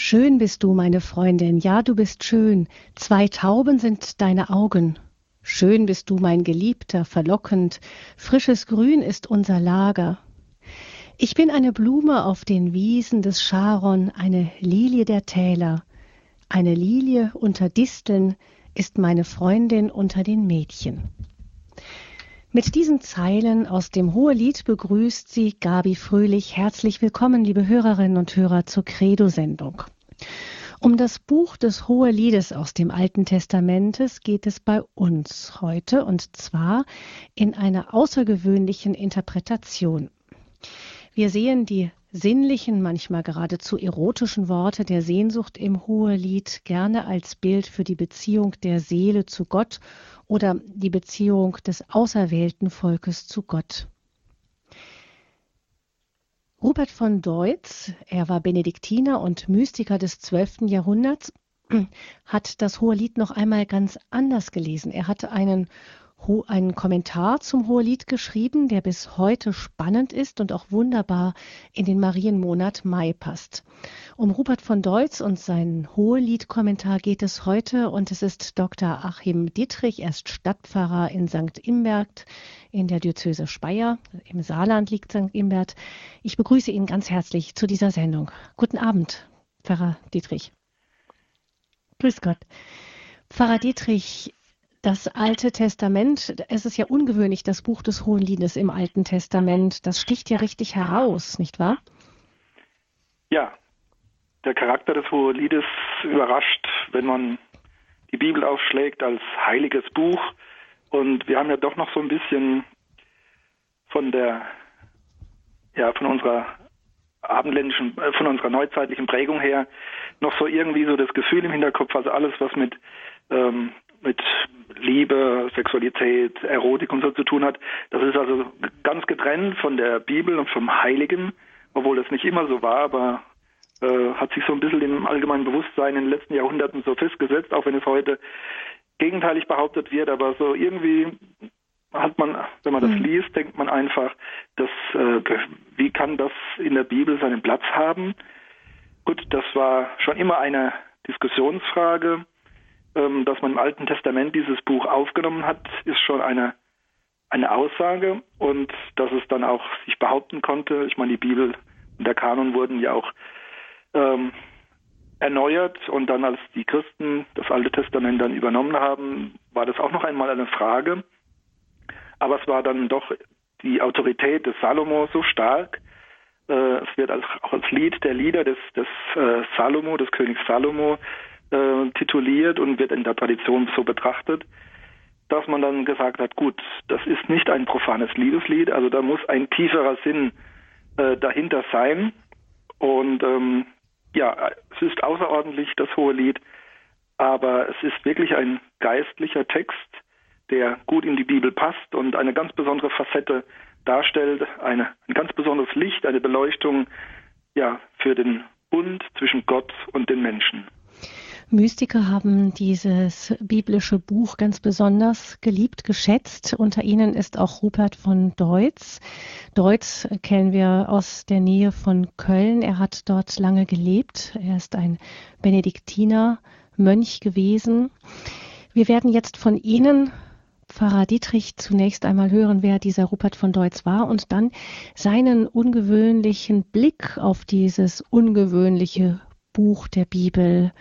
Schön bist du, meine Freundin, ja, du bist schön, zwei Tauben sind deine Augen. Schön bist du, mein Geliebter, verlockend, frisches Grün ist unser Lager. Ich bin eine Blume auf den Wiesen des Charon, eine Lilie der Täler. Eine Lilie unter Disteln ist meine Freundin unter den Mädchen. Mit diesen Zeilen aus dem Hohelied begrüßt sie Gabi Fröhlich. Herzlich willkommen, liebe Hörerinnen und Hörer, zur Credo-Sendung. Um das Buch des Hoheliedes aus dem Alten Testamentes geht es bei uns heute und zwar in einer außergewöhnlichen Interpretation. Wir sehen die sinnlichen, manchmal geradezu erotischen Worte der Sehnsucht im Hohelied gerne als Bild für die Beziehung der Seele zu Gott oder die Beziehung des auserwählten Volkes zu Gott. Rupert von Deutz, er war Benediktiner und Mystiker des 12. Jahrhunderts, hat das Hohelied noch einmal ganz anders gelesen. Er hatte einen einen Kommentar zum Hohelied geschrieben, der bis heute spannend ist und auch wunderbar in den Marienmonat Mai passt. Um Rupert von Deutz und seinen Hohelied-Kommentar geht es heute und es ist Dr. Achim Dietrich, er ist Stadtpfarrer in St. Imbert in der Diözese Speyer. Im Saarland liegt St. Imbert. Ich begrüße ihn ganz herzlich zu dieser Sendung. Guten Abend, Pfarrer Dietrich. Grüß Gott. Pfarrer Dietrich, das Alte Testament, es ist ja ungewöhnlich, das Buch des Hohen Liedes im Alten Testament, das sticht ja richtig heraus, nicht wahr? Ja, der Charakter des Hohen Liedes überrascht, wenn man die Bibel aufschlägt als heiliges Buch. Und wir haben ja doch noch so ein bisschen von der, ja, von unserer abendländischen, äh, von unserer neuzeitlichen Prägung her noch so irgendwie so das Gefühl im Hinterkopf, also alles, was mit ähm, mit Liebe, Sexualität, Erotik und so zu tun hat. Das ist also ganz getrennt von der Bibel und vom Heiligen, obwohl das nicht immer so war, aber äh, hat sich so ein bisschen im allgemeinen Bewusstsein in den letzten Jahrhunderten so festgesetzt, auch wenn es heute gegenteilig behauptet wird, aber so irgendwie hat man, wenn man das mhm. liest, denkt man einfach, dass, äh, wie kann das in der Bibel seinen Platz haben? Gut, das war schon immer eine Diskussionsfrage dass man im Alten Testament dieses Buch aufgenommen hat, ist schon eine, eine Aussage und dass es dann auch sich behaupten konnte. Ich meine, die Bibel und der Kanon wurden ja auch ähm, erneuert und dann als die Christen das Alte Testament dann übernommen haben, war das auch noch einmal eine Frage. Aber es war dann doch die Autorität des Salomo so stark. Äh, es wird auch als Lied der Lieder des, des äh, Salomo, des Königs Salomo, äh, tituliert und wird in der Tradition so betrachtet, dass man dann gesagt hat, gut, das ist nicht ein profanes Liebeslied, also da muss ein tieferer Sinn äh, dahinter sein. Und ähm, ja, es ist außerordentlich das hohe Lied, aber es ist wirklich ein geistlicher Text, der gut in die Bibel passt und eine ganz besondere Facette darstellt, eine, ein ganz besonderes Licht, eine Beleuchtung ja, für den Bund zwischen Gott und den Menschen. Mystiker haben dieses biblische Buch ganz besonders geliebt, geschätzt. Unter ihnen ist auch Rupert von Deutz. Deutz kennen wir aus der Nähe von Köln. Er hat dort lange gelebt. Er ist ein Benediktiner Mönch gewesen. Wir werden jetzt von Ihnen Pfarrer Dietrich zunächst einmal hören, wer dieser Rupert von Deutz war und dann seinen ungewöhnlichen Blick auf dieses ungewöhnliche Buch der Bibel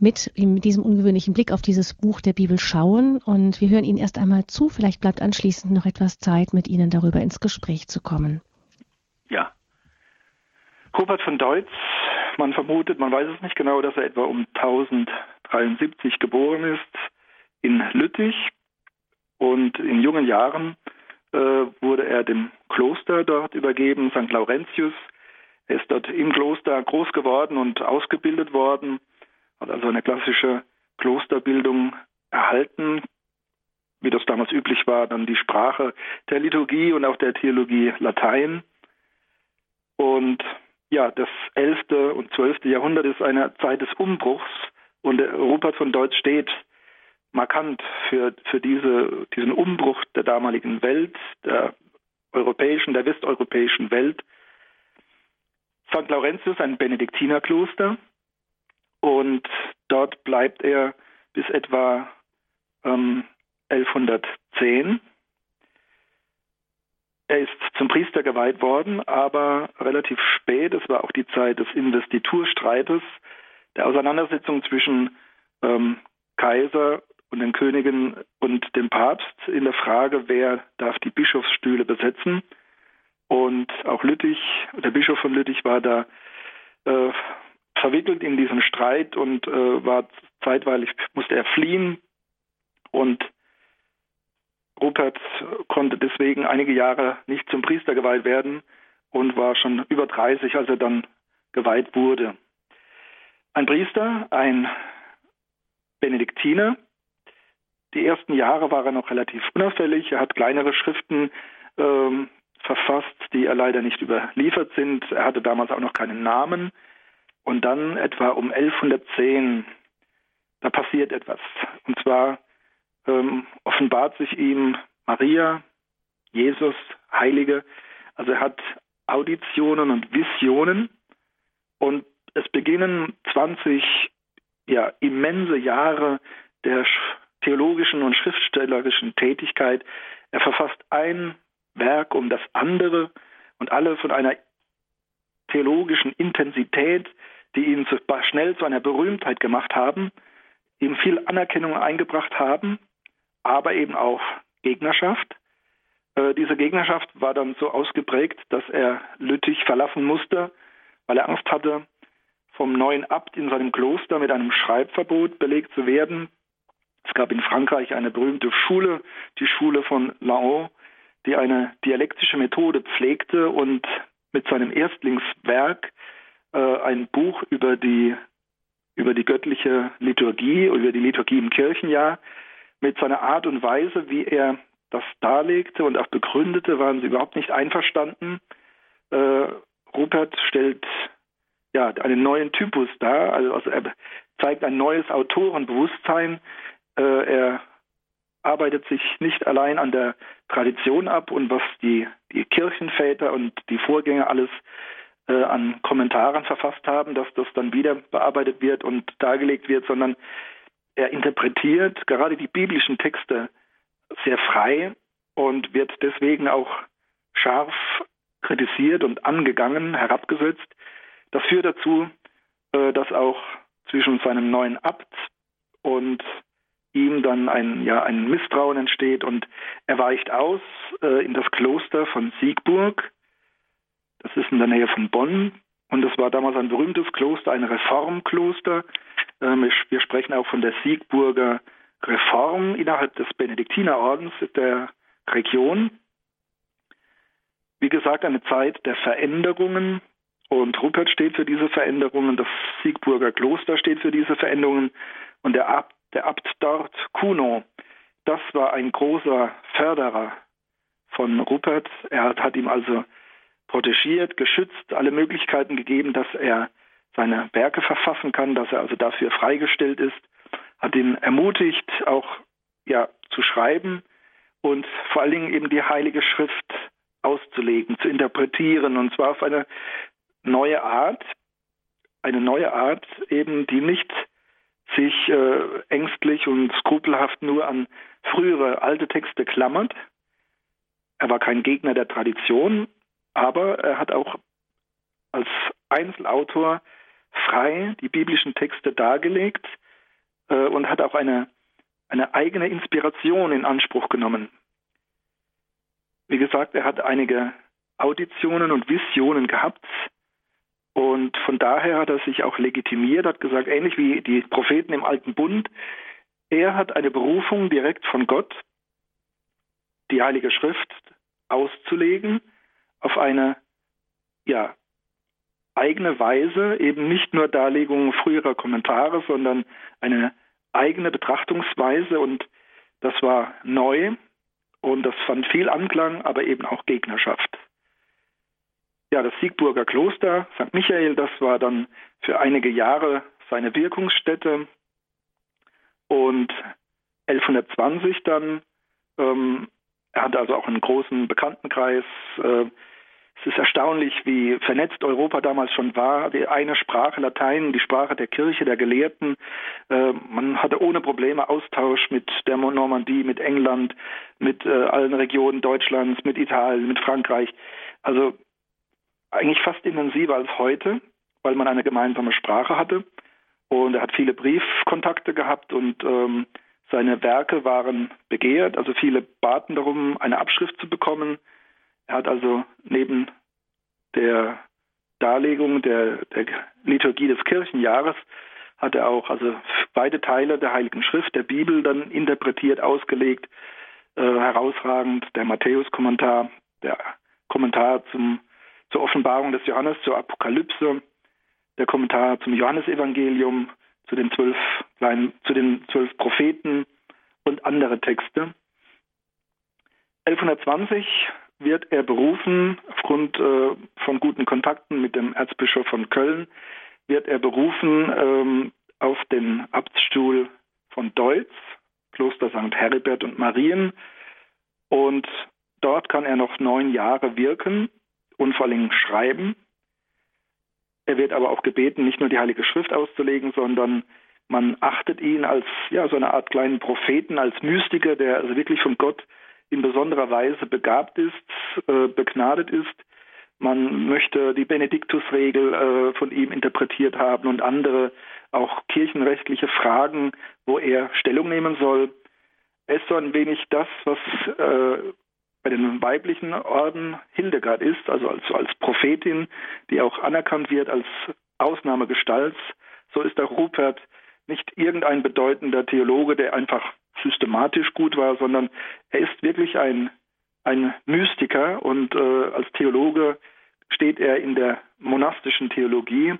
mit, diesem ungewöhnlichen Blick auf dieses Buch der Bibel schauen. Und wir hören Ihnen erst einmal zu. Vielleicht bleibt anschließend noch etwas Zeit, mit Ihnen darüber ins Gespräch zu kommen. Ja. Robert von Deutz, man vermutet, man weiß es nicht genau, dass er etwa um 1073 geboren ist in Lüttich. Und in jungen Jahren äh, wurde er dem Kloster dort übergeben, St. Laurentius. Er ist dort im Kloster groß geworden und ausgebildet worden hat also eine klassische Klosterbildung erhalten, wie das damals üblich war, dann die Sprache der Liturgie und auch der Theologie Latein. Und ja, das 11. und 12. Jahrhundert ist eine Zeit des Umbruchs und Rupert von Deutsch steht markant für, für diese, diesen Umbruch der damaligen Welt, der europäischen, der westeuropäischen Welt. St. Laurentius, ein Benediktinerkloster, und dort bleibt er bis etwa ähm, 1110. Er ist zum Priester geweiht worden, aber relativ spät, es war auch die Zeit des Investiturstreites, der Auseinandersetzung zwischen ähm, Kaiser und den Königen und dem Papst in der Frage, wer darf die Bischofsstühle besetzen. Und auch Lüttich, der Bischof von Lüttich war da äh, verwickelt in diesen Streit und äh, war zeitweilig, musste er fliehen und Rupert konnte deswegen einige Jahre nicht zum Priester geweiht werden und war schon über 30, als er dann geweiht wurde. Ein Priester, ein Benediktiner. Die ersten Jahre war er noch relativ unauffällig. Er hat kleinere Schriften ähm, verfasst, die er leider nicht überliefert sind. Er hatte damals auch noch keinen Namen. Und dann etwa um 1110, da passiert etwas. Und zwar ähm, offenbart sich ihm Maria, Jesus, Heilige. Also er hat Auditionen und Visionen. Und es beginnen 20 ja, immense Jahre der theologischen und schriftstellerischen Tätigkeit. Er verfasst ein Werk um das andere und alle von einer theologischen Intensität, die ihn zu, schnell zu einer Berühmtheit gemacht haben, ihm viel Anerkennung eingebracht haben, aber eben auch Gegnerschaft. Äh, diese Gegnerschaft war dann so ausgeprägt, dass er Lüttich verlassen musste, weil er Angst hatte, vom neuen Abt in seinem Kloster mit einem Schreibverbot belegt zu werden. Es gab in Frankreich eine berühmte Schule, die Schule von Laon, die eine dialektische Methode pflegte und mit seinem Erstlingswerk äh, ein Buch über die über die göttliche Liturgie, über die Liturgie im Kirchenjahr, mit seiner Art und Weise, wie er das darlegte und auch begründete, waren sie überhaupt nicht einverstanden. Äh, Rupert stellt ja einen neuen Typus dar, also, also er zeigt ein neues Autorenbewusstsein. Äh, er arbeitet sich nicht allein an der Tradition ab und was die, die Kirchenväter und die Vorgänger alles äh, an Kommentaren verfasst haben, dass das dann wieder bearbeitet wird und dargelegt wird, sondern er interpretiert gerade die biblischen Texte sehr frei und wird deswegen auch scharf kritisiert und angegangen, herabgesetzt. Das führt dazu, äh, dass auch zwischen seinem neuen Abt und ihm dann ein, ja, ein Misstrauen entsteht und er weicht aus äh, in das Kloster von Siegburg. Das ist in der Nähe von Bonn und das war damals ein berühmtes Kloster, ein Reformkloster. Ähm, wir sprechen auch von der Siegburger Reform innerhalb des Benediktinerordens der Region. Wie gesagt, eine Zeit der Veränderungen und Rupert steht für diese Veränderungen, das Siegburger Kloster steht für diese Veränderungen und der Abt, der Abt dort, Kuno, das war ein großer Förderer von Rupert. Er hat, hat ihm also protegiert, geschützt, alle Möglichkeiten gegeben, dass er seine Werke verfassen kann, dass er also dafür freigestellt ist, hat ihn ermutigt, auch ja zu schreiben und vor allen Dingen eben die Heilige Schrift auszulegen, zu interpretieren und zwar auf eine neue Art, eine neue Art eben, die nicht sich äh, ängstlich und skrupelhaft nur an frühere alte Texte klammert. Er war kein Gegner der Tradition, aber er hat auch als Einzelautor frei die biblischen Texte dargelegt äh, und hat auch eine, eine eigene Inspiration in Anspruch genommen. Wie gesagt, er hat einige Auditionen und Visionen gehabt, und von daher hat er sich auch legitimiert, hat gesagt, ähnlich wie die Propheten im Alten Bund, er hat eine Berufung direkt von Gott, die Heilige Schrift auszulegen auf eine ja, eigene Weise, eben nicht nur Darlegung früherer Kommentare, sondern eine eigene Betrachtungsweise und das war neu und das fand viel Anklang, aber eben auch Gegnerschaft. Ja, das Siegburger Kloster St. Michael, das war dann für einige Jahre seine Wirkungsstätte. Und 1120 dann, ähm, er hatte also auch einen großen Bekanntenkreis, äh, Es ist erstaunlich, wie vernetzt Europa damals schon war. Die eine Sprache, Latein, die Sprache der Kirche, der Gelehrten. Äh, man hatte ohne Probleme Austausch mit der Normandie, mit England, mit äh, allen Regionen Deutschlands, mit Italien, mit Frankreich. Also eigentlich fast intensiver als heute, weil man eine gemeinsame Sprache hatte. Und er hat viele Briefkontakte gehabt und ähm, seine Werke waren begehrt. Also viele baten darum, eine Abschrift zu bekommen. Er hat also neben der Darlegung der, der Liturgie des Kirchenjahres hat er auch also beide Teile der Heiligen Schrift, der Bibel dann interpretiert, ausgelegt, äh, herausragend, der Matthäus-Kommentar, der Kommentar zum, zur Offenbarung des Johannes, zur Apokalypse, der Kommentar zum Johannesevangelium, zu den zwölf kleinen, zu den zwölf Propheten und andere Texte. 1120 wird er berufen, aufgrund äh, von guten Kontakten mit dem Erzbischof von Köln, wird er berufen ähm, auf den Abtsstuhl von Deutz, Kloster St. Heribert und Marien. Und dort kann er noch neun Jahre wirken und vor allem schreiben. Er wird aber auch gebeten, nicht nur die Heilige Schrift auszulegen, sondern man achtet ihn als ja so eine Art kleinen Propheten, als Mystiker, der also wirklich von Gott in besonderer Weise begabt ist, äh, begnadet ist. Man möchte die Benediktusregel äh, von ihm interpretiert haben und andere auch kirchenrechtliche Fragen, wo er Stellung nehmen soll. Er ist so ein wenig das, was äh, bei den weiblichen Orden Hildegard ist, also als, als Prophetin, die auch anerkannt wird als Ausnahmegestalt. So ist der Rupert nicht irgendein bedeutender Theologe, der einfach systematisch gut war, sondern er ist wirklich ein, ein Mystiker und äh, als Theologe steht er in der monastischen Theologie,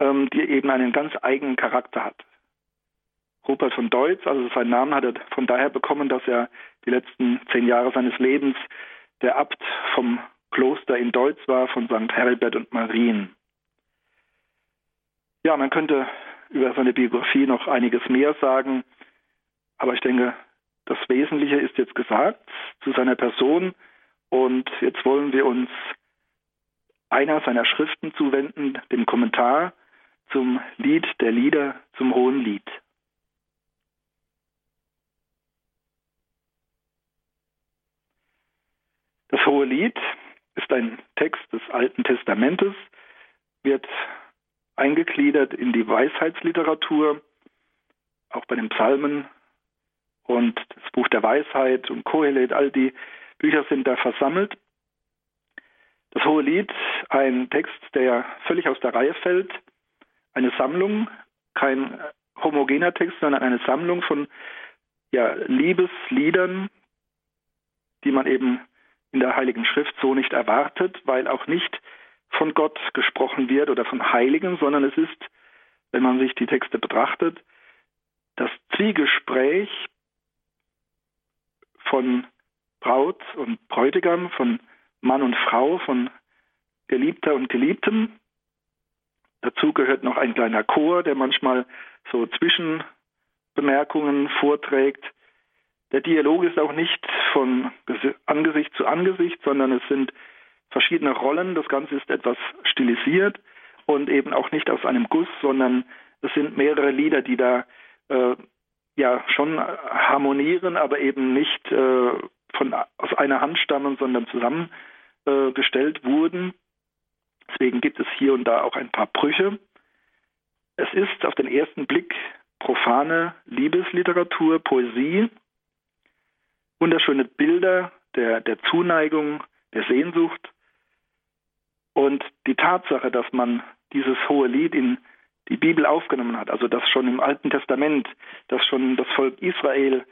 ähm, die eben einen ganz eigenen Charakter hat. Rupert von Deutz, also seinen Namen hat er von daher bekommen, dass er die letzten zehn Jahre seines Lebens der Abt vom Kloster in Deutz war, von St. Heribert und Marien. Ja, man könnte über seine Biografie noch einiges mehr sagen. Aber ich denke, das Wesentliche ist jetzt gesagt zu seiner Person. Und jetzt wollen wir uns einer seiner Schriften zuwenden, dem Kommentar zum Lied der Lieder zum Hohen Lied. Das Hohe Lied ist ein Text des Alten Testamentes, wird eingegliedert in die Weisheitsliteratur, auch bei den Psalmen und das Buch der Weisheit und Kohelet, all die Bücher sind da versammelt. Das Hohe Lied, ein Text, der völlig aus der Reihe fällt, eine Sammlung, kein homogener Text, sondern eine Sammlung von ja, Liebesliedern, die man eben in der Heiligen Schrift so nicht erwartet, weil auch nicht von Gott gesprochen wird oder von Heiligen, sondern es ist, wenn man sich die Texte betrachtet, das Zwiegespräch von Braut und Bräutigam, von Mann und Frau, von Geliebter und Geliebtem. Dazu gehört noch ein kleiner Chor, der manchmal so Zwischenbemerkungen vorträgt. Der Dialog ist auch nicht von Angesicht zu Angesicht, sondern es sind verschiedene Rollen. Das Ganze ist etwas stilisiert und eben auch nicht aus einem Guss, sondern es sind mehrere Lieder, die da äh, ja schon harmonieren, aber eben nicht äh, von aus einer Hand stammen, sondern zusammengestellt äh, wurden. Deswegen gibt es hier und da auch ein paar Brüche. Es ist auf den ersten Blick profane Liebesliteratur, Poesie, wunderschöne Bilder der, der Zuneigung, der Sehnsucht. Und die Tatsache, dass man dieses hohe Lied in die Bibel aufgenommen hat, also dass schon im Alten Testament, dass schon das Volk Israel,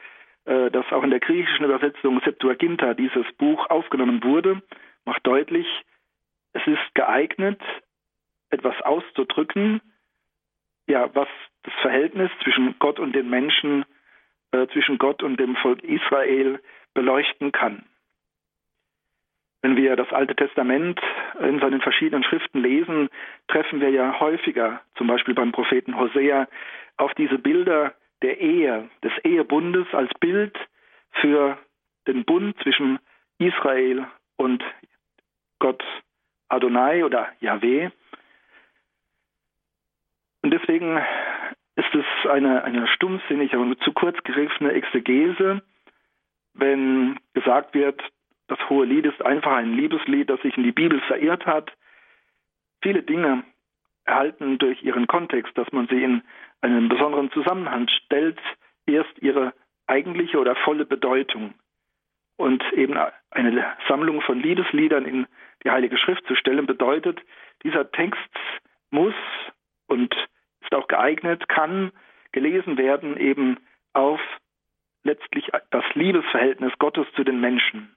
äh, das auch in der griechischen Übersetzung Septuaginta dieses Buch aufgenommen wurde, macht deutlich, es ist geeignet, etwas auszudrücken, ja, was das Verhältnis zwischen Gott und den Menschen, äh, zwischen Gott und dem Volk Israel beleuchten kann. Wenn wir das Alte Testament in seinen verschiedenen Schriften lesen, treffen wir ja häufiger, zum Beispiel beim Propheten Hosea, auf diese Bilder der Ehe, des Ehebundes als Bild für den Bund zwischen Israel und Gott Adonai oder Yahweh. Und deswegen ist es eine, eine stumpfsinnige und zu kurz gegriffene Exegese, wenn gesagt wird, das hohe Lied ist einfach ein Liebeslied, das sich in die Bibel verirrt hat. Viele Dinge erhalten durch ihren Kontext, dass man sie in einen besonderen Zusammenhang stellt, erst ihre eigentliche oder volle Bedeutung. Und eben eine Sammlung von Liebesliedern in die Heilige Schrift zu stellen, bedeutet, dieser Text muss und ist auch geeignet, kann gelesen werden eben auf letztlich das Liebesverhältnis Gottes zu den Menschen.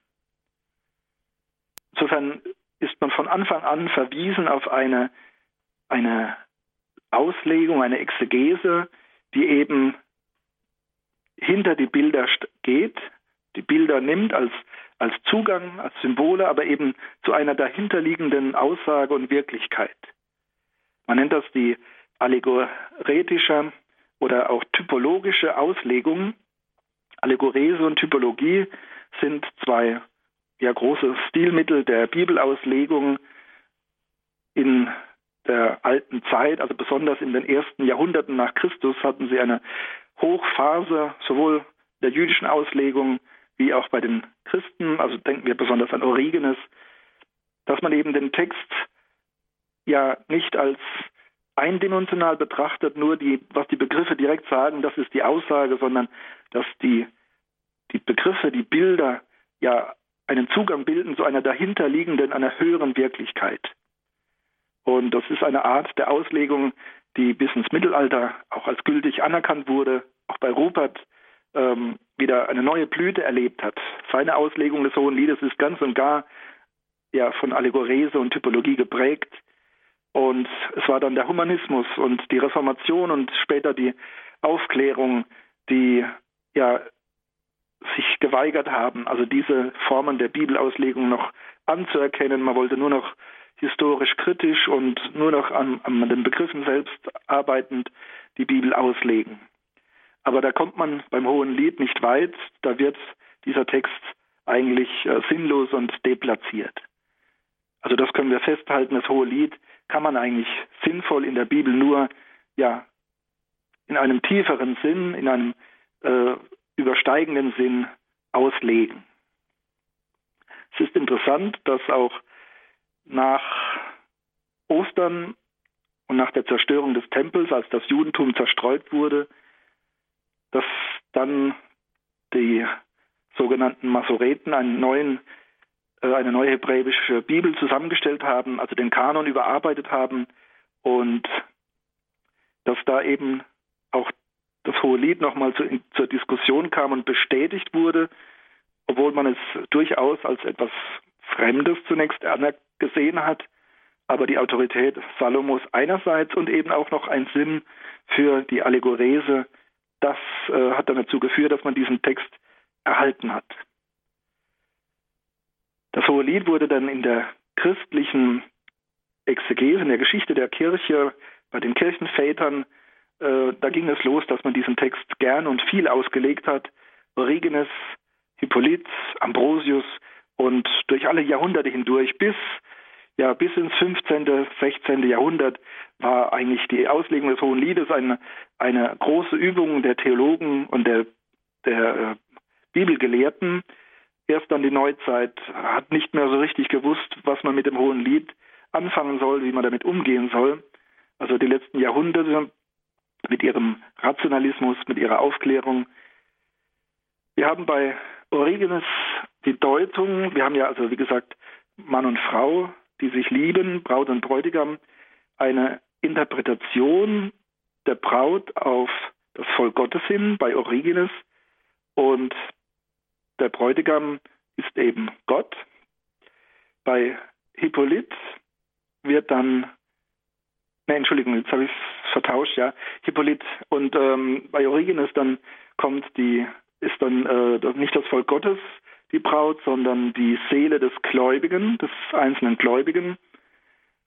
Insofern ist man von Anfang an verwiesen auf eine, eine Auslegung, eine Exegese, die eben hinter die Bilder geht, die Bilder nimmt als, als Zugang, als Symbole, aber eben zu einer dahinterliegenden Aussage und Wirklichkeit. Man nennt das die allegoretische oder auch typologische Auslegung. Allegorese und Typologie sind zwei ja, große Stilmittel der Bibelauslegung in der alten Zeit, also besonders in den ersten Jahrhunderten nach Christus hatten sie eine Hochphase sowohl der jüdischen Auslegung wie auch bei den Christen, also denken wir besonders an Origenes, dass man eben den Text ja nicht als eindimensional betrachtet, nur die, was die Begriffe direkt sagen, das ist die Aussage, sondern dass die, die Begriffe, die Bilder ja einen Zugang bilden zu einer dahinterliegenden, einer höheren Wirklichkeit. Und das ist eine Art der Auslegung, die bis ins Mittelalter auch als gültig anerkannt wurde, auch bei Rupert ähm, wieder eine neue Blüte erlebt hat. Seine Auslegung des Hohen Liedes ist ganz und gar ja, von Allegorese und Typologie geprägt. Und es war dann der Humanismus und die Reformation und später die Aufklärung, die ja sich geweigert haben, also diese Formen der Bibelauslegung noch anzuerkennen. Man wollte nur noch historisch kritisch und nur noch an, an den Begriffen selbst arbeitend die Bibel auslegen. Aber da kommt man beim Hohen Lied nicht weit, da wird dieser Text eigentlich äh, sinnlos und deplatziert. Also das können wir festhalten, das Hohe Lied kann man eigentlich sinnvoll in der Bibel nur ja in einem tieferen Sinn, in einem äh, übersteigenden Sinn auslegen. Es ist interessant, dass auch nach Ostern und nach der Zerstörung des Tempels, als das Judentum zerstreut wurde, dass dann die sogenannten Masoreten einen neuen, eine neue hebräische Bibel zusammengestellt haben, also den Kanon überarbeitet haben und dass da eben auch das Hohe Lied nochmal zu, zur Diskussion kam und bestätigt wurde, obwohl man es durchaus als etwas Fremdes zunächst gesehen hat, aber die Autorität Salomos einerseits und eben auch noch ein Sinn für die Allegorese, das äh, hat dann dazu geführt, dass man diesen Text erhalten hat. Das Hohe Lied wurde dann in der christlichen Exegese, in der Geschichte der Kirche, bei den Kirchenvätern äh, da ging es los, dass man diesen Text gern und viel ausgelegt hat. Origenes, Hippolyt, Ambrosius und durch alle Jahrhunderte hindurch bis ja bis ins 15., 16. Jahrhundert war eigentlich die Auslegung des Hohen Liedes eine, eine große Übung der Theologen und der, der äh, Bibelgelehrten. Erst dann die Neuzeit hat nicht mehr so richtig gewusst, was man mit dem Hohen Lied anfangen soll, wie man damit umgehen soll. Also die letzten Jahrhunderte mit ihrem Rationalismus, mit ihrer Aufklärung. Wir haben bei Origenes die Deutung, wir haben ja also wie gesagt Mann und Frau, die sich lieben, Braut und Bräutigam, eine Interpretation der Braut auf das Volk Gottes hin bei Origenes und der Bräutigam ist eben Gott. Bei Hippolyt wird dann Ne, Entschuldigung, jetzt habe ich es vertauscht, ja. Hippolyt und ähm, bei Origenes dann kommt die, ist dann äh, nicht das Volk Gottes die Braut, sondern die Seele des Gläubigen, des einzelnen Gläubigen.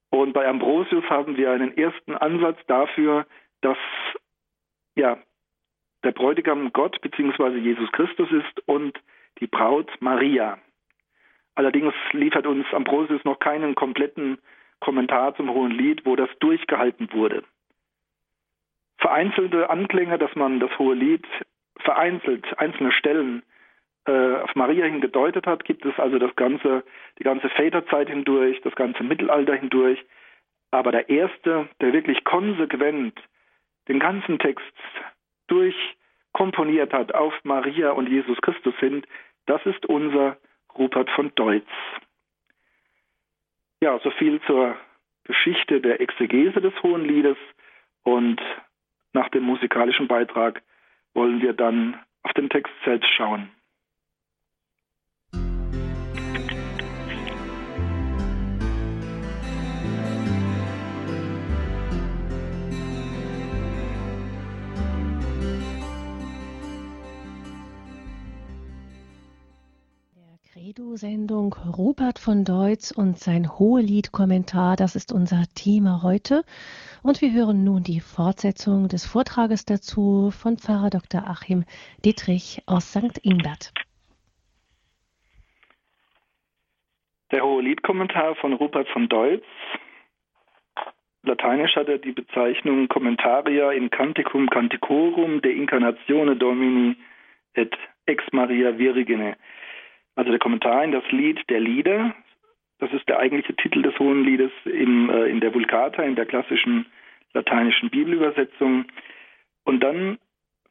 Und bei Ambrosius haben wir einen ersten Ansatz dafür, dass ja der Bräutigam Gott bzw. Jesus Christus ist und die Braut Maria. Allerdings liefert uns Ambrosius noch keinen kompletten Kommentar zum Hohen Lied, wo das durchgehalten wurde. Vereinzelte Anklänge, dass man das Hohe Lied vereinzelt, einzelne Stellen äh, auf Maria hin gedeutet hat, gibt es also das ganze, die ganze Väterzeit hindurch, das ganze Mittelalter hindurch. Aber der erste, der wirklich konsequent den ganzen Text durchkomponiert hat auf Maria und Jesus Christus hin, das ist unser Rupert von Deutz. Ja, so viel zur Geschichte der Exegese des Hohen Liedes und nach dem musikalischen Beitrag wollen wir dann auf den Text selbst schauen. Credo-Sendung Rupert von Deutz und sein Hohelied-Kommentar, das ist unser Thema heute. Und wir hören nun die Fortsetzung des Vortrages dazu von Pfarrer Dr. Achim Dietrich aus St. Ingbert. Der Hohelied-Kommentar von Rupert von Deutz. Lateinisch hat er die Bezeichnung Commentaria in Canticum Canticorum de Incarnatione Domini et Ex Maria Virgine. Also der Kommentar in das Lied der Lieder, das ist der eigentliche Titel des Hohen Liedes im, äh, in der Vulgata, in der klassischen lateinischen Bibelübersetzung. Und dann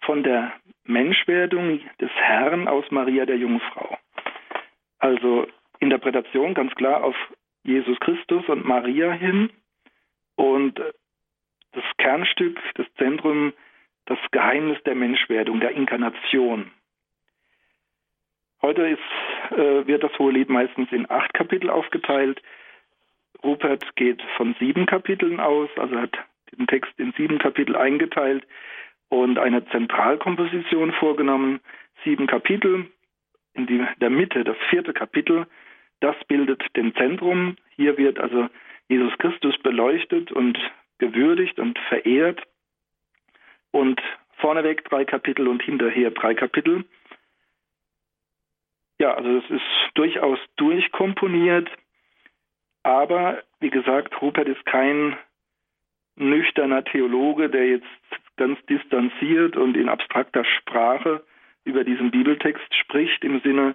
von der Menschwerdung des Herrn aus Maria der Jungfrau. Also Interpretation ganz klar auf Jesus Christus und Maria hin und das Kernstück, das Zentrum, das Geheimnis der Menschwerdung, der Inkarnation. Heute ist, äh, wird das Hohe Lied meistens in acht Kapitel aufgeteilt. Rupert geht von sieben Kapiteln aus, also hat den Text in sieben Kapitel eingeteilt und eine Zentralkomposition vorgenommen. Sieben Kapitel, in die, der Mitte das vierte Kapitel, das bildet den Zentrum. Hier wird also Jesus Christus beleuchtet und gewürdigt und verehrt. Und vorneweg drei Kapitel und hinterher drei Kapitel. Ja, also es ist durchaus durchkomponiert, aber wie gesagt, Rupert ist kein nüchterner Theologe, der jetzt ganz distanziert und in abstrakter Sprache über diesen Bibeltext spricht im Sinne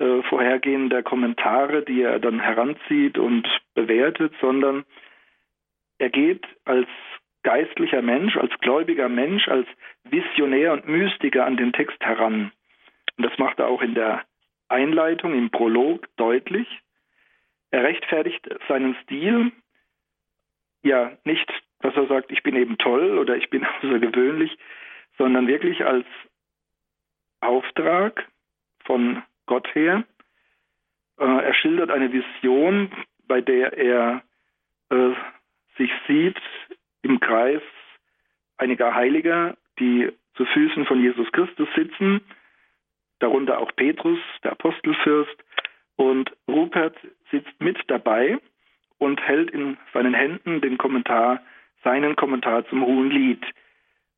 äh, vorhergehender Kommentare, die er dann heranzieht und bewertet, sondern er geht als geistlicher Mensch, als gläubiger Mensch, als Visionär und Mystiker an den Text heran. Und das macht er auch in der Einleitung im Prolog deutlich. Er rechtfertigt seinen Stil ja nicht, dass er sagt, ich bin eben toll oder ich bin außergewöhnlich, sondern wirklich als Auftrag von Gott her. Äh, er schildert eine Vision, bei der er äh, sich sieht im Kreis einiger Heiliger, die zu Füßen von Jesus Christus sitzen darunter auch Petrus, der Apostelfürst, und Rupert sitzt mit dabei und hält in seinen Händen den Kommentar, seinen Kommentar zum Hohen Lied.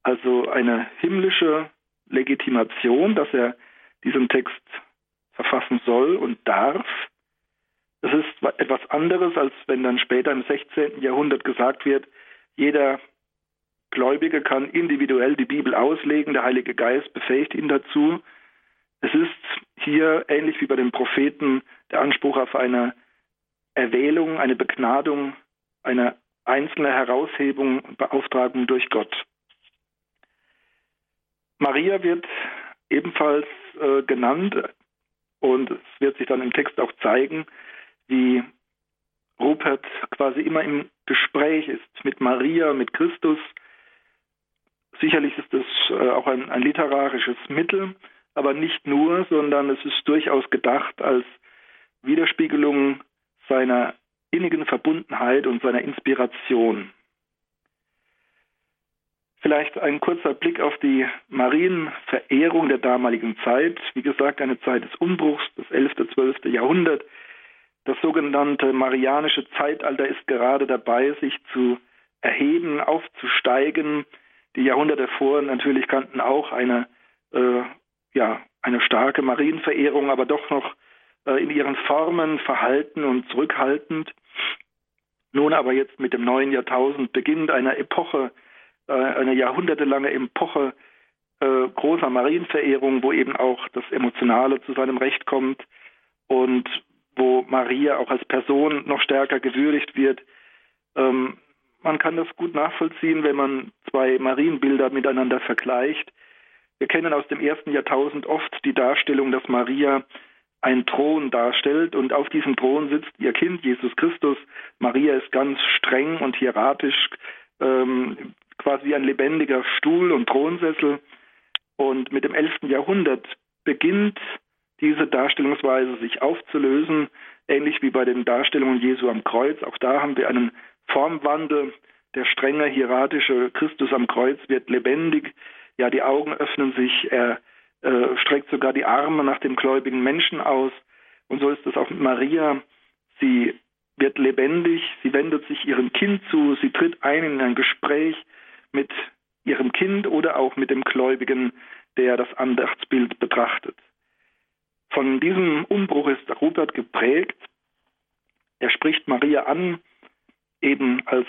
Also eine himmlische Legitimation, dass er diesen Text verfassen soll und darf. Das ist etwas anderes, als wenn dann später im 16. Jahrhundert gesagt wird, jeder Gläubige kann individuell die Bibel auslegen, der Heilige Geist befähigt ihn dazu. Es ist hier ähnlich wie bei den Propheten der Anspruch auf eine Erwählung, eine Begnadung, eine einzelne Heraushebung und Beauftragung durch Gott. Maria wird ebenfalls äh, genannt und es wird sich dann im Text auch zeigen, wie Rupert quasi immer im Gespräch ist mit Maria, mit Christus. Sicherlich ist es äh, auch ein, ein literarisches Mittel, aber nicht nur, sondern es ist durchaus gedacht als Widerspiegelung seiner innigen Verbundenheit und seiner Inspiration. Vielleicht ein kurzer Blick auf die Marienverehrung der damaligen Zeit. Wie gesagt, eine Zeit des Umbruchs, das 11., 12. Jahrhundert. Das sogenannte marianische Zeitalter ist gerade dabei, sich zu erheben, aufzusteigen. Die Jahrhunderte vor natürlich kannten auch eine äh, ja, eine starke Marienverehrung, aber doch noch äh, in ihren Formen verhalten und zurückhaltend. Nun aber jetzt mit dem neuen Jahrtausend beginnt eine Epoche, äh, eine jahrhundertelange Epoche äh, großer Marienverehrung, wo eben auch das Emotionale zu seinem Recht kommt und wo Maria auch als Person noch stärker gewürdigt wird. Ähm, man kann das gut nachvollziehen, wenn man zwei Marienbilder miteinander vergleicht. Wir kennen aus dem ersten Jahrtausend oft die Darstellung, dass Maria einen Thron darstellt und auf diesem Thron sitzt ihr Kind, Jesus Christus. Maria ist ganz streng und hieratisch, ähm, quasi wie ein lebendiger Stuhl und Thronsessel. Und mit dem 11. Jahrhundert beginnt diese Darstellungsweise sich aufzulösen, ähnlich wie bei den Darstellungen Jesu am Kreuz. Auch da haben wir einen Formwandel. Der strenge hieratische Christus am Kreuz wird lebendig. Ja, die Augen öffnen sich. Er äh, streckt sogar die Arme nach dem gläubigen Menschen aus. Und so ist es auch mit Maria. Sie wird lebendig. Sie wendet sich ihrem Kind zu. Sie tritt ein in ein Gespräch mit ihrem Kind oder auch mit dem Gläubigen, der das Andachtsbild betrachtet. Von diesem Umbruch ist Rupert geprägt. Er spricht Maria an, eben als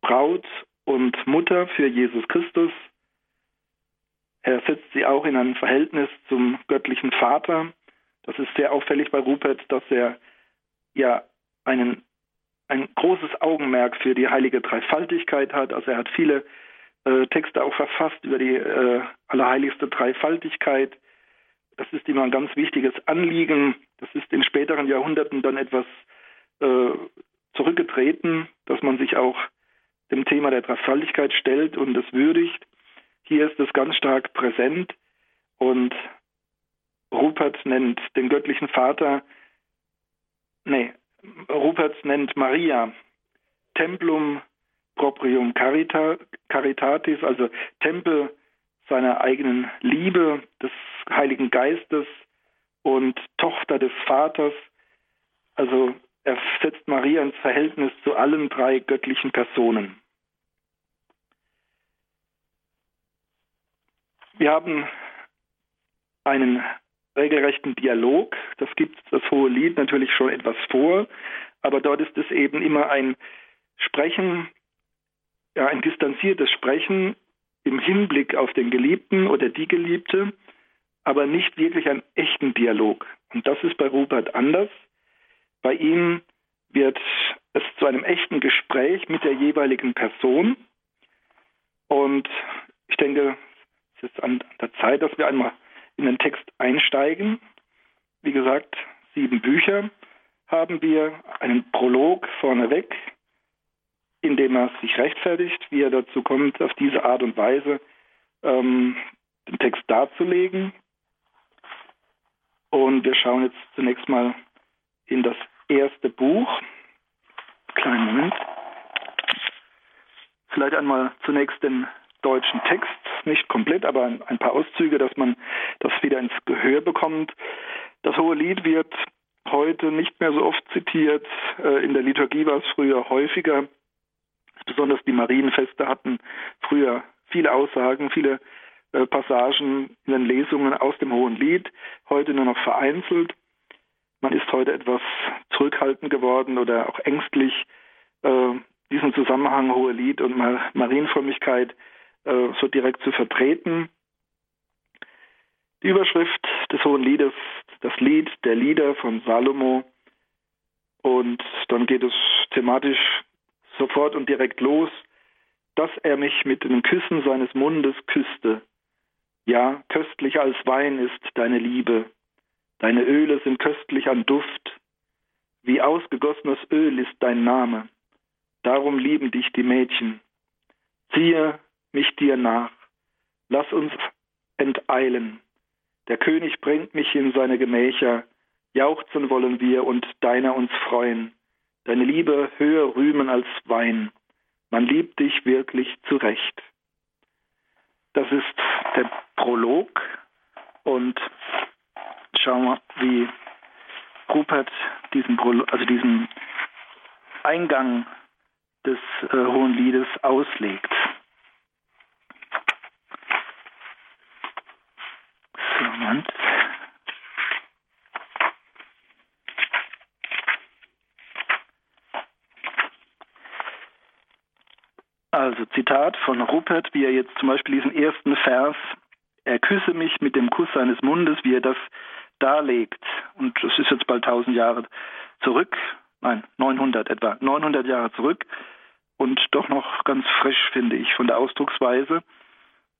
Braut und Mutter für Jesus Christus. Er setzt sie auch in ein Verhältnis zum göttlichen Vater. Das ist sehr auffällig bei Rupert, dass er ja einen, ein großes Augenmerk für die heilige Dreifaltigkeit hat. Also er hat viele äh, Texte auch verfasst über die äh, allerheiligste Dreifaltigkeit. Das ist immer ein ganz wichtiges Anliegen. Das ist in späteren Jahrhunderten dann etwas äh, zurückgetreten, dass man sich auch dem Thema der Dreifaltigkeit stellt und es würdigt. Hier ist es ganz stark präsent und Rupert nennt den göttlichen Vater, nee, Rupert nennt Maria Templum Proprium Carita, Caritatis, also Tempel seiner eigenen Liebe, des Heiligen Geistes und Tochter des Vaters. Also er setzt Maria ins Verhältnis zu allen drei göttlichen Personen. Wir haben einen regelrechten Dialog. Das gibt das Hohe Lied natürlich schon etwas vor, aber dort ist es eben immer ein Sprechen ja, ein distanziertes Sprechen im Hinblick auf den Geliebten oder die Geliebte, aber nicht wirklich einen echten Dialog. Und das ist bei Rupert anders. Bei ihm wird es zu einem echten Gespräch mit der jeweiligen Person. Und ich denke, es ist an der Zeit, dass wir einmal in den Text einsteigen. Wie gesagt, sieben Bücher haben wir, einen Prolog vorneweg, indem er sich rechtfertigt, wie er dazu kommt, auf diese Art und Weise ähm, den Text darzulegen. Und wir schauen jetzt zunächst mal in das erste Buch. Kleinen Moment. Vielleicht einmal zunächst den deutschen Text, nicht komplett, aber ein paar Auszüge, dass man das wieder ins Gehör bekommt. Das Hohe Lied wird heute nicht mehr so oft zitiert. Äh, in der Liturgie war es früher häufiger. Besonders die Marienfeste hatten früher viele Aussagen, viele äh, Passagen in den Lesungen aus dem Hohen Lied, heute nur noch vereinzelt. Man ist heute etwas zurückhaltend geworden oder auch ängstlich, äh, diesen Zusammenhang Hohe Lied und Marienfrömmigkeit äh, so direkt zu vertreten. Die Überschrift des Hohen Liedes, das Lied der Lieder von Salomo. Und dann geht es thematisch sofort und direkt los, dass er mich mit den Küssen seines Mundes küsste. Ja, köstlicher als Wein ist deine Liebe. Deine Öle sind köstlich an Duft. Wie ausgegossenes Öl ist dein Name. Darum lieben dich die Mädchen. Ziehe mich dir nach. Lass uns enteilen. Der König bringt mich in seine Gemächer. Jauchzen wollen wir und deiner uns freuen deine Liebe höher rühmen als Wein. Man liebt dich wirklich zurecht. Das ist der Prolog und schauen wir, wie Rupert diesen, Prolog, also diesen Eingang des äh, Hohen Liedes auslegt. Moment. Also Zitat von Rupert, wie er jetzt zum Beispiel diesen ersten Vers, er küsse mich mit dem Kuss seines Mundes, wie er das darlegt. Und das ist jetzt bald 1000 Jahre zurück, nein, 900 etwa, 900 Jahre zurück und doch noch ganz frisch, finde ich, von der Ausdrucksweise,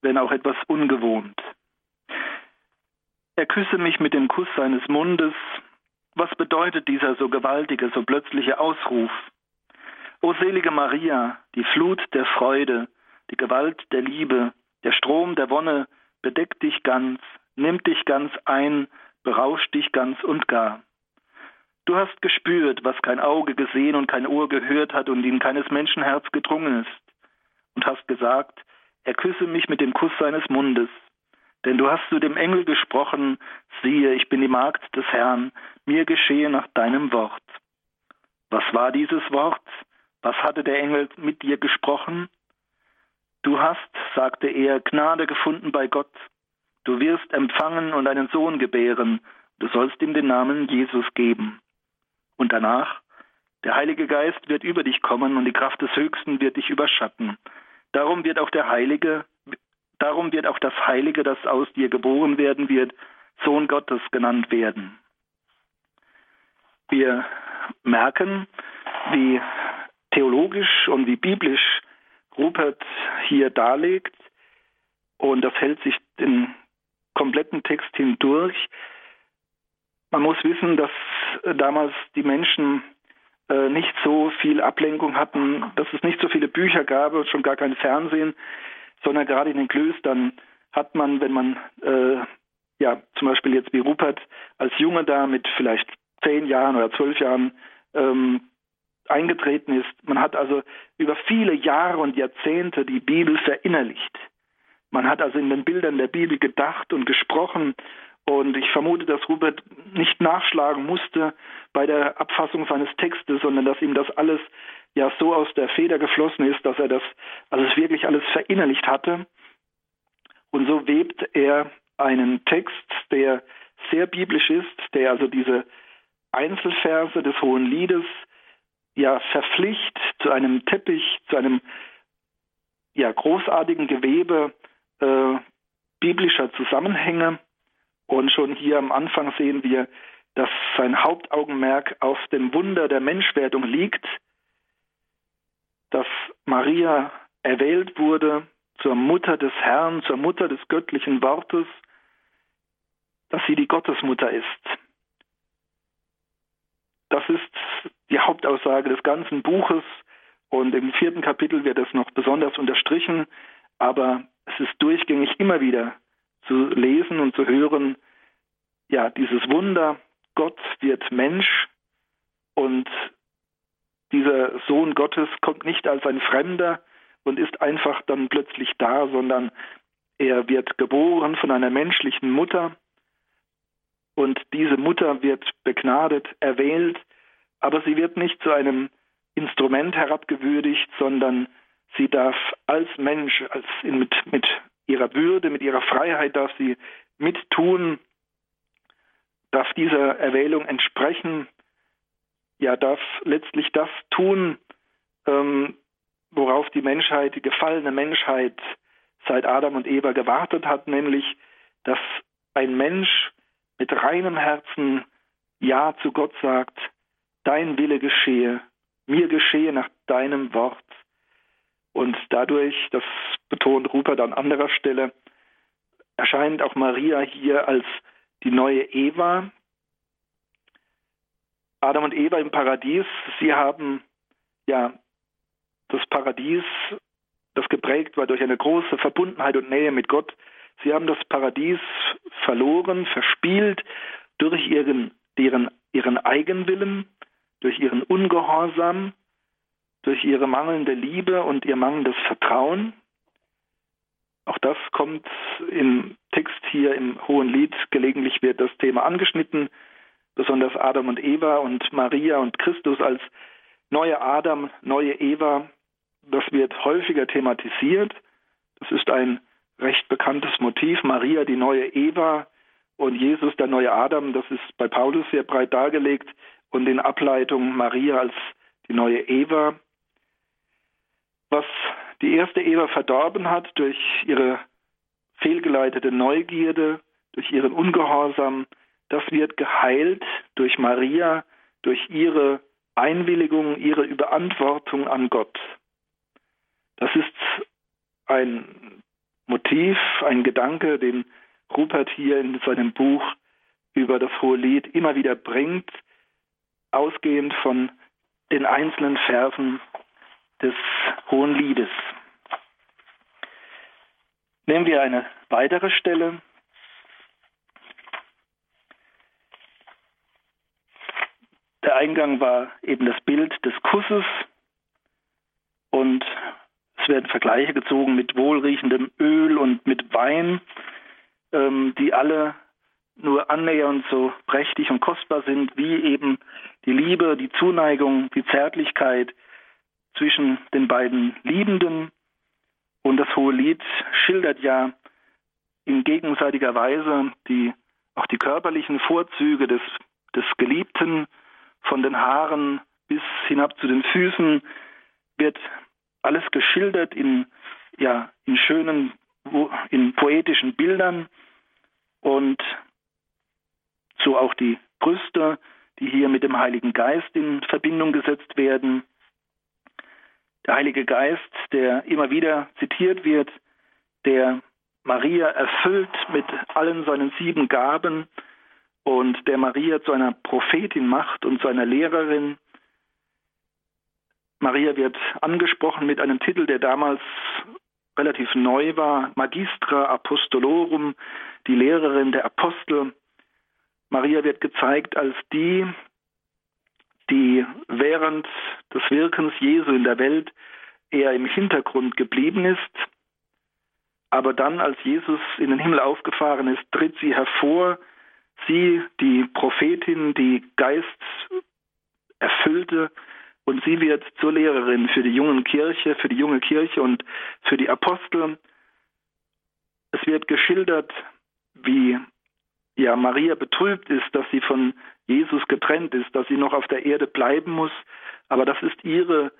wenn auch etwas ungewohnt. Er küsse mich mit dem Kuss seines Mundes. Was bedeutet dieser so gewaltige, so plötzliche Ausruf? O selige Maria, die Flut der Freude, die Gewalt der Liebe, der Strom der Wonne bedeckt dich ganz, nimmt dich ganz ein, berauscht dich ganz und gar. Du hast gespürt, was kein Auge gesehen und kein Ohr gehört hat und in keines Menschenherz gedrungen ist, und hast gesagt, er küsse mich mit dem Kuss seines Mundes. Denn du hast zu dem Engel gesprochen, siehe, ich bin die Magd des Herrn, mir geschehe nach deinem Wort. Was war dieses Wort? Was hatte der Engel mit dir gesprochen? Du hast, sagte er, Gnade gefunden bei Gott. Du wirst empfangen und einen Sohn gebären. Du sollst ihm den Namen Jesus geben. Und danach, der Heilige Geist wird über dich kommen und die Kraft des Höchsten wird dich überschatten. Darum wird auch der Heilige, darum wird auch das Heilige, das aus dir geboren werden wird, Sohn Gottes genannt werden. Wir merken, wie theologisch und wie biblisch Rupert hier darlegt. Und das hält sich den kompletten Text hindurch. Man muss wissen, dass damals die Menschen äh, nicht so viel Ablenkung hatten, dass es nicht so viele Bücher gab, schon gar kein Fernsehen, sondern gerade in den Klöstern hat man, wenn man äh, ja zum Beispiel jetzt wie Rupert als Junge da mit vielleicht zehn Jahren oder zwölf Jahren ähm, eingetreten ist. Man hat also über viele Jahre und Jahrzehnte die Bibel verinnerlicht. Man hat also in den Bildern der Bibel gedacht und gesprochen und ich vermute, dass Rupert nicht nachschlagen musste bei der Abfassung seines Textes, sondern dass ihm das alles ja so aus der Feder geflossen ist, dass er das alles wirklich alles verinnerlicht hatte. Und so webt er einen Text, der sehr biblisch ist, der also diese Einzelverse des Hohen Liedes ja verpflicht zu einem Teppich, zu einem ja großartigen Gewebe äh, biblischer Zusammenhänge. Und schon hier am Anfang sehen wir, dass sein Hauptaugenmerk auf dem Wunder der Menschwerdung liegt, dass Maria erwählt wurde zur Mutter des Herrn, zur Mutter des göttlichen Wortes, dass sie die Gottesmutter ist. Das ist die Hauptaussage des ganzen Buches und im vierten Kapitel wird es noch besonders unterstrichen, aber es ist durchgängig immer wieder zu lesen und zu hören, ja, dieses Wunder, Gott wird Mensch und dieser Sohn Gottes kommt nicht als ein Fremder und ist einfach dann plötzlich da, sondern er wird geboren von einer menschlichen Mutter und diese Mutter wird begnadet, erwählt, aber sie wird nicht zu einem Instrument herabgewürdigt, sondern sie darf als Mensch, als mit, mit ihrer Würde, mit ihrer Freiheit darf sie mittun, darf dieser Erwählung entsprechen, ja, darf letztlich das tun, ähm, worauf die Menschheit, die gefallene Menschheit seit Adam und Eva gewartet hat, nämlich, dass ein Mensch mit reinem Herzen Ja zu Gott sagt, dein Wille geschehe, mir geschehe nach deinem Wort. Und dadurch, das betont Rupert an anderer Stelle, erscheint auch Maria hier als die neue Eva. Adam und Eva im Paradies, sie haben ja das Paradies, das geprägt war durch eine große Verbundenheit und Nähe mit Gott, Sie haben das Paradies verloren, verspielt durch ihren, ihren, ihren Eigenwillen, durch ihren Ungehorsam, durch ihre mangelnde Liebe und ihr mangelndes Vertrauen. Auch das kommt im Text hier im Hohen Lied, gelegentlich wird das Thema angeschnitten, besonders Adam und Eva und Maria und Christus als neue Adam, neue Eva. Das wird häufiger thematisiert. Das ist ein recht bekanntes Motiv. Maria, die neue Eva und Jesus, der neue Adam, das ist bei Paulus sehr breit dargelegt und in Ableitung Maria als die neue Eva. Was die erste Eva verdorben hat durch ihre fehlgeleitete Neugierde, durch ihren Ungehorsam, das wird geheilt durch Maria, durch ihre Einwilligung, ihre Überantwortung an Gott. Das ist ein Motiv, ein Gedanke, den Rupert hier in seinem Buch über das Hohe Lied immer wieder bringt, ausgehend von den einzelnen Versen des Hohen Liedes. Nehmen wir eine weitere Stelle. Der Eingang war eben das Bild des Kusses und es werden Vergleiche gezogen mit wohlriechendem Öl und mit Wein, ähm, die alle nur annähernd so prächtig und kostbar sind, wie eben die Liebe, die Zuneigung, die Zärtlichkeit zwischen den beiden Liebenden. Und das Hohe Lied schildert ja in gegenseitiger Weise die, auch die körperlichen Vorzüge des, des Geliebten, von den Haaren bis hinab zu den Füßen, wird alles geschildert in, ja, in schönen, in poetischen Bildern und so auch die Brüste, die hier mit dem Heiligen Geist in Verbindung gesetzt werden. Der Heilige Geist, der immer wieder zitiert wird, der Maria erfüllt mit allen seinen sieben Gaben und der Maria zu einer Prophetin macht und zu einer Lehrerin. Maria wird angesprochen mit einem Titel, der damals relativ neu war, Magistra Apostolorum, die Lehrerin der Apostel. Maria wird gezeigt als die, die während des Wirkens Jesu in der Welt eher im Hintergrund geblieben ist, aber dann, als Jesus in den Himmel aufgefahren ist, tritt sie hervor, sie, die Prophetin, die Geist erfüllte, und sie wird zur Lehrerin für die jungen Kirche, für die junge Kirche und für die Apostel. Es wird geschildert, wie ja Maria betrübt ist, dass sie von Jesus getrennt ist, dass sie noch auf der Erde bleiben muss, aber das ist ihre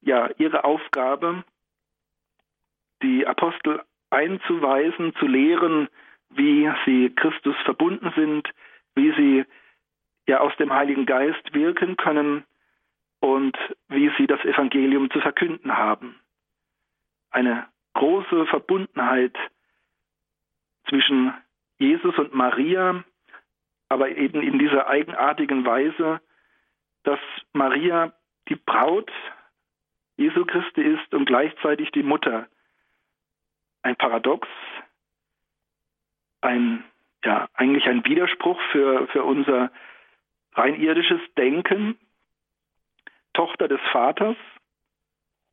ja ihre Aufgabe, die Apostel einzuweisen, zu lehren, wie sie Christus verbunden sind, wie sie ja aus dem Heiligen Geist wirken können und wie sie das Evangelium zu verkünden haben. Eine große Verbundenheit zwischen Jesus und Maria, aber eben in dieser eigenartigen Weise, dass Maria die Braut Jesu Christi ist und gleichzeitig die Mutter. Ein Paradox, ein, ja, eigentlich ein Widerspruch für, für unser rein irdisches Denken. Tochter des Vaters,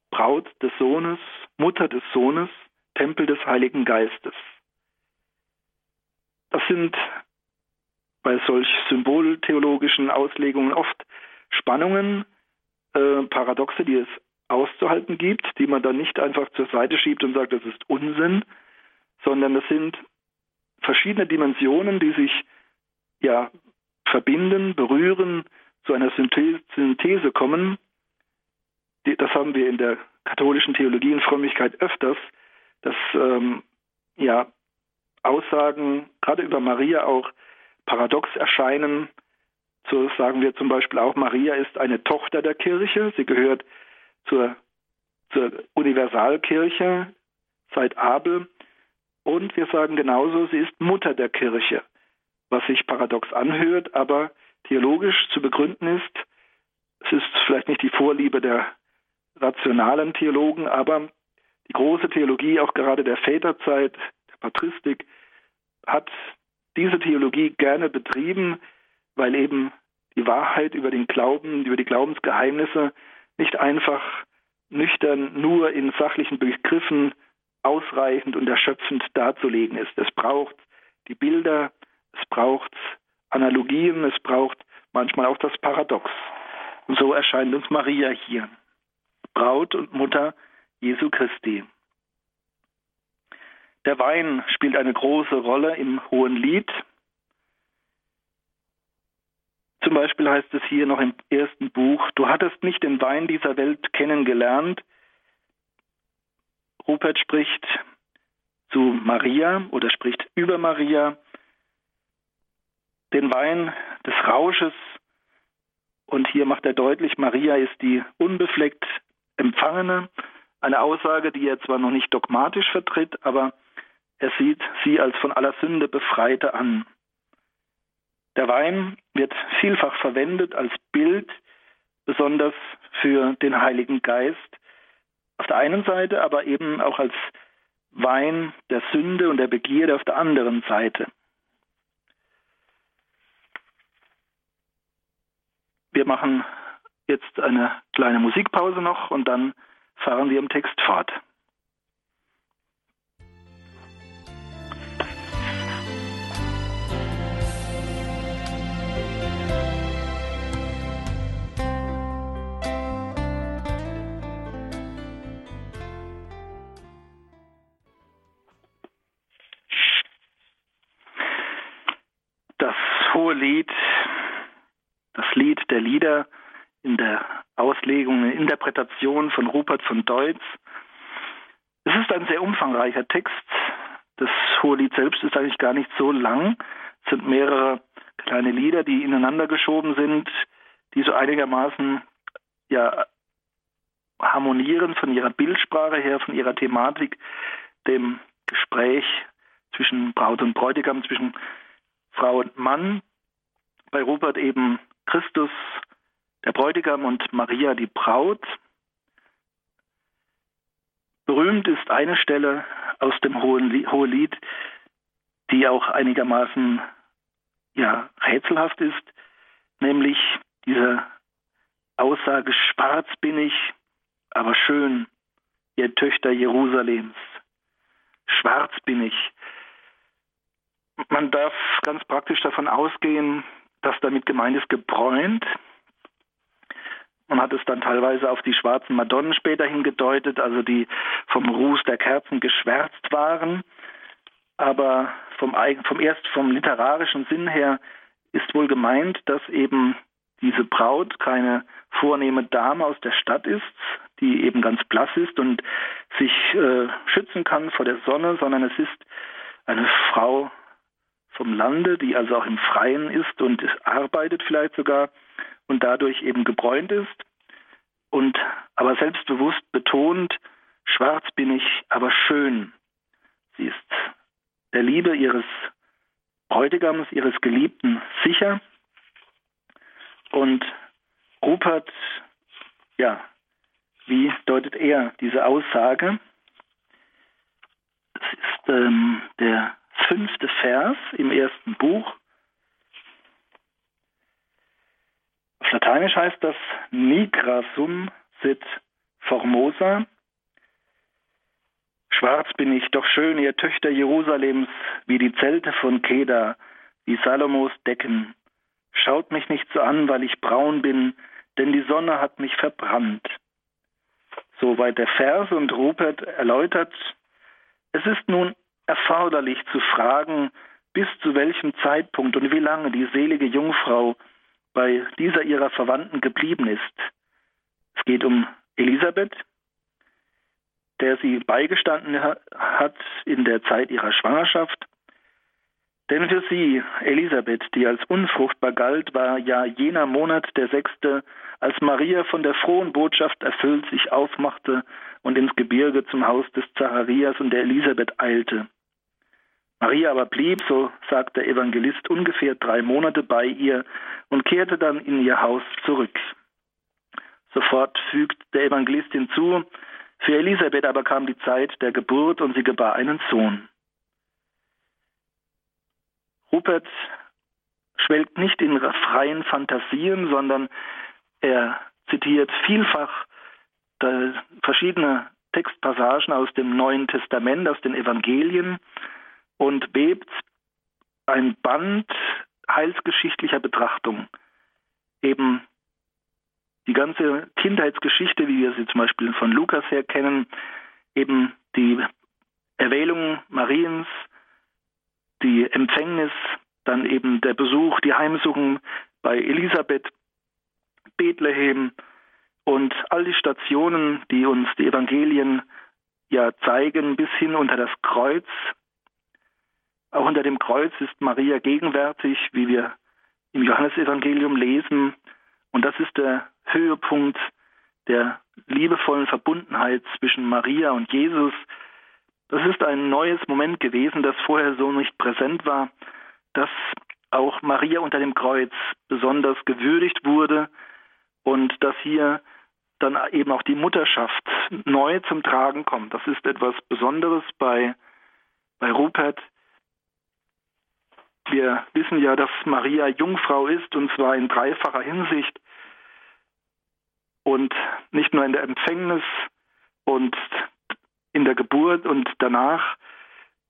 Braut des Sohnes, Mutter des Sohnes, Tempel des Heiligen Geistes. Das sind bei solch symboltheologischen Auslegungen oft Spannungen, äh, Paradoxe, die es auszuhalten gibt, die man dann nicht einfach zur Seite schiebt und sagt, das ist Unsinn, sondern es sind verschiedene Dimensionen, die sich ja verbinden, berühren, zu einer Synthese kommen. Das haben wir in der katholischen Theologie und Frömmigkeit öfters, dass ähm, ja Aussagen gerade über Maria auch paradox erscheinen. So sagen wir zum Beispiel auch, Maria ist eine Tochter der Kirche. Sie gehört zur, zur Universalkirche seit Abel. Und wir sagen genauso, sie ist Mutter der Kirche, was sich paradox anhört, aber theologisch zu begründen ist. Es ist vielleicht nicht die Vorliebe der rationalen Theologen, aber die große Theologie, auch gerade der Väterzeit, Patristik, hat diese Theologie gerne betrieben, weil eben die Wahrheit über den Glauben, über die Glaubensgeheimnisse nicht einfach nüchtern nur in sachlichen Begriffen ausreichend und erschöpfend darzulegen ist. Es braucht die Bilder, es braucht Analogien, es braucht manchmal auch das Paradox. Und so erscheint uns Maria hier, Braut und Mutter Jesu Christi. Der Wein spielt eine große Rolle im Hohen Lied. Zum Beispiel heißt es hier noch im ersten Buch, du hattest nicht den Wein dieser Welt kennengelernt, Rupert spricht zu Maria oder spricht über Maria, den Wein des Rausches. Und hier macht er deutlich, Maria ist die unbefleckt Empfangene. Eine Aussage, die er zwar noch nicht dogmatisch vertritt, aber er sieht sie als von aller Sünde Befreite an. Der Wein wird vielfach verwendet als Bild, besonders für den Heiligen Geist. Auf der einen Seite, aber eben auch als Wein der Sünde und der Begierde auf der anderen Seite. Wir machen jetzt eine kleine Musikpause noch und dann fahren wir im Text fort. Lied, das Lied der Lieder in der Auslegung, in der Interpretation von Rupert von Deutz. Es ist ein sehr umfangreicher Text. Das hohe Lied selbst ist eigentlich gar nicht so lang. Es sind mehrere kleine Lieder, die ineinander geschoben sind, die so einigermaßen ja harmonieren von ihrer Bildsprache her, von ihrer Thematik, dem Gespräch zwischen Braut und Bräutigam, zwischen Frau und Mann. Bei Rupert eben Christus, der Bräutigam und Maria, die Braut. Berühmt ist eine Stelle aus dem Hohelied, die auch einigermaßen ja, rätselhaft ist, nämlich diese Aussage, schwarz bin ich, aber schön, ihr Töchter Jerusalems. Schwarz bin ich. Man darf ganz praktisch davon ausgehen, dass damit gemeint ist gebräunt. Man hat es dann teilweise auf die schwarzen Madonnen später hingedeutet, also die vom Ruß der Kerzen geschwärzt waren. Aber vom, vom erst vom literarischen Sinn her ist wohl gemeint, dass eben diese Braut keine vornehme Dame aus der Stadt ist, die eben ganz blass ist und sich äh, schützen kann vor der Sonne, sondern es ist eine Frau vom Lande, die also auch im Freien ist und arbeitet vielleicht sogar und dadurch eben gebräunt ist und aber selbstbewusst betont, schwarz bin ich, aber schön. Sie ist der Liebe ihres Bräutigams, ihres Geliebten sicher. Und Rupert, ja, wie deutet er diese Aussage? Das ist ähm, der fünfte Vers im ersten Buch. Auf Lateinisch heißt das Nigra sum sit formosa. Schwarz bin ich, doch schön, ihr Töchter Jerusalems, wie die Zelte von Keda, wie Salomos Decken. Schaut mich nicht so an, weil ich braun bin, denn die Sonne hat mich verbrannt. Soweit der Vers und Rupert erläutert, es ist nun erforderlich zu fragen, bis zu welchem Zeitpunkt und wie lange die selige Jungfrau bei dieser ihrer Verwandten geblieben ist. Es geht um Elisabeth, der sie beigestanden hat in der Zeit ihrer Schwangerschaft. Denn für sie, Elisabeth, die als unfruchtbar galt, war ja jener Monat der sechste, als Maria von der frohen Botschaft erfüllt sich aufmachte und ins Gebirge zum Haus des Zacharias und der Elisabeth eilte. Maria aber blieb, so sagt der Evangelist, ungefähr drei Monate bei ihr und kehrte dann in ihr Haus zurück. Sofort fügt der Evangelist hinzu, für Elisabeth aber kam die Zeit der Geburt und sie gebar einen Sohn. Rupert schwelgt nicht in freien Fantasien, sondern er zitiert vielfach verschiedene Textpassagen aus dem Neuen Testament, aus den Evangelien und bebt ein Band heilsgeschichtlicher Betrachtung. Eben die ganze Kindheitsgeschichte, wie wir sie zum Beispiel von Lukas her kennen, eben die Erwählung Mariens, die Empfängnis, dann eben der Besuch, die Heimsuchung bei Elisabeth, Bethlehem und all die Stationen, die uns die Evangelien ja zeigen bis hin unter das Kreuz. Auch unter dem Kreuz ist Maria gegenwärtig, wie wir im Johannesevangelium lesen. Und das ist der Höhepunkt der liebevollen Verbundenheit zwischen Maria und Jesus. Das ist ein neues Moment gewesen, das vorher so nicht präsent war, dass auch Maria unter dem Kreuz besonders gewürdigt wurde und dass hier dann eben auch die Mutterschaft neu zum Tragen kommt. Das ist etwas Besonderes bei, bei Rupert. Wir wissen ja, dass Maria Jungfrau ist und zwar in dreifacher Hinsicht und nicht nur in der Empfängnis und in der Geburt und danach.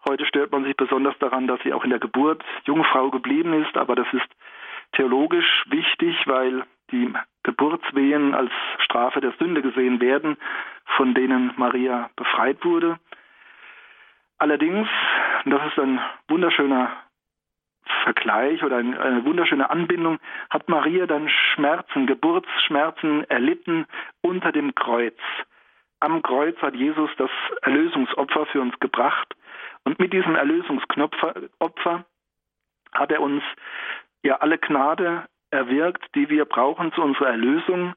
Heute stört man sich besonders daran, dass sie auch in der Geburt Jungfrau geblieben ist, aber das ist theologisch wichtig, weil die Geburtswehen als Strafe der Sünde gesehen werden, von denen Maria befreit wurde. Allerdings, das ist ein wunderschöner Vergleich oder eine wunderschöne Anbindung, hat Maria dann Schmerzen, Geburtsschmerzen erlitten unter dem Kreuz. Am Kreuz hat Jesus das Erlösungsopfer für uns gebracht und mit diesem Erlösungsopfer hat er uns ja alle Gnade erwirkt, die wir brauchen zu unserer Erlösung.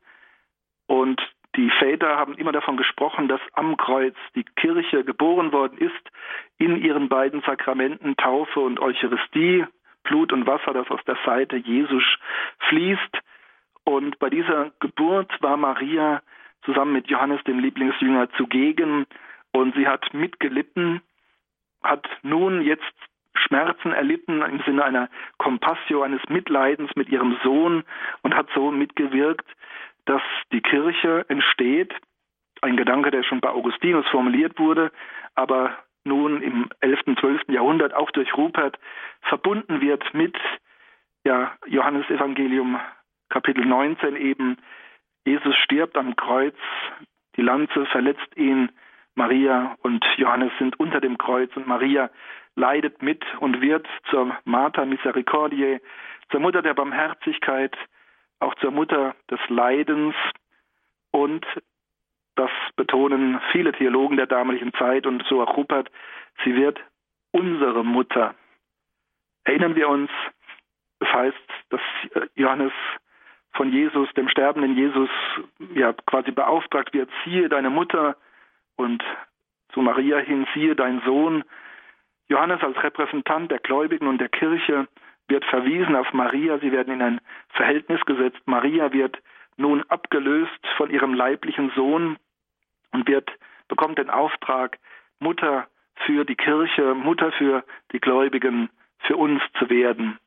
Und die Väter haben immer davon gesprochen, dass am Kreuz die Kirche geboren worden ist, in ihren beiden Sakramenten Taufe und Eucharistie, Blut und Wasser, das aus der Seite Jesus fließt. Und bei dieser Geburt war Maria zusammen mit Johannes, dem Lieblingsjünger, zugegen und sie hat mitgelitten, hat nun jetzt Schmerzen erlitten im Sinne einer Compassio, eines Mitleidens mit ihrem Sohn und hat so mitgewirkt, dass die Kirche entsteht. Ein Gedanke, der schon bei Augustinus formuliert wurde, aber nun im 11., und 12. Jahrhundert auch durch Rupert verbunden wird mit ja, Johannes Evangelium Kapitel 19 eben. Jesus stirbt am Kreuz, die Lanze verletzt ihn, Maria und Johannes sind unter dem Kreuz und Maria leidet mit und wird zur Mater Misericordiae, zur Mutter der Barmherzigkeit, auch zur Mutter des Leidens und das betonen viele Theologen der damaligen Zeit und so auch Rupert, sie wird unsere Mutter. Erinnern wir uns, das heißt, dass Johannes von Jesus, dem sterbenden Jesus, ja quasi beauftragt wird, siehe deine Mutter und zu Maria hin, siehe dein Sohn. Johannes als Repräsentant der Gläubigen und der Kirche wird verwiesen auf Maria, sie werden in ein Verhältnis gesetzt. Maria wird nun abgelöst von ihrem leiblichen Sohn und wird, bekommt den Auftrag, Mutter für die Kirche, Mutter für die Gläubigen, für uns zu werden.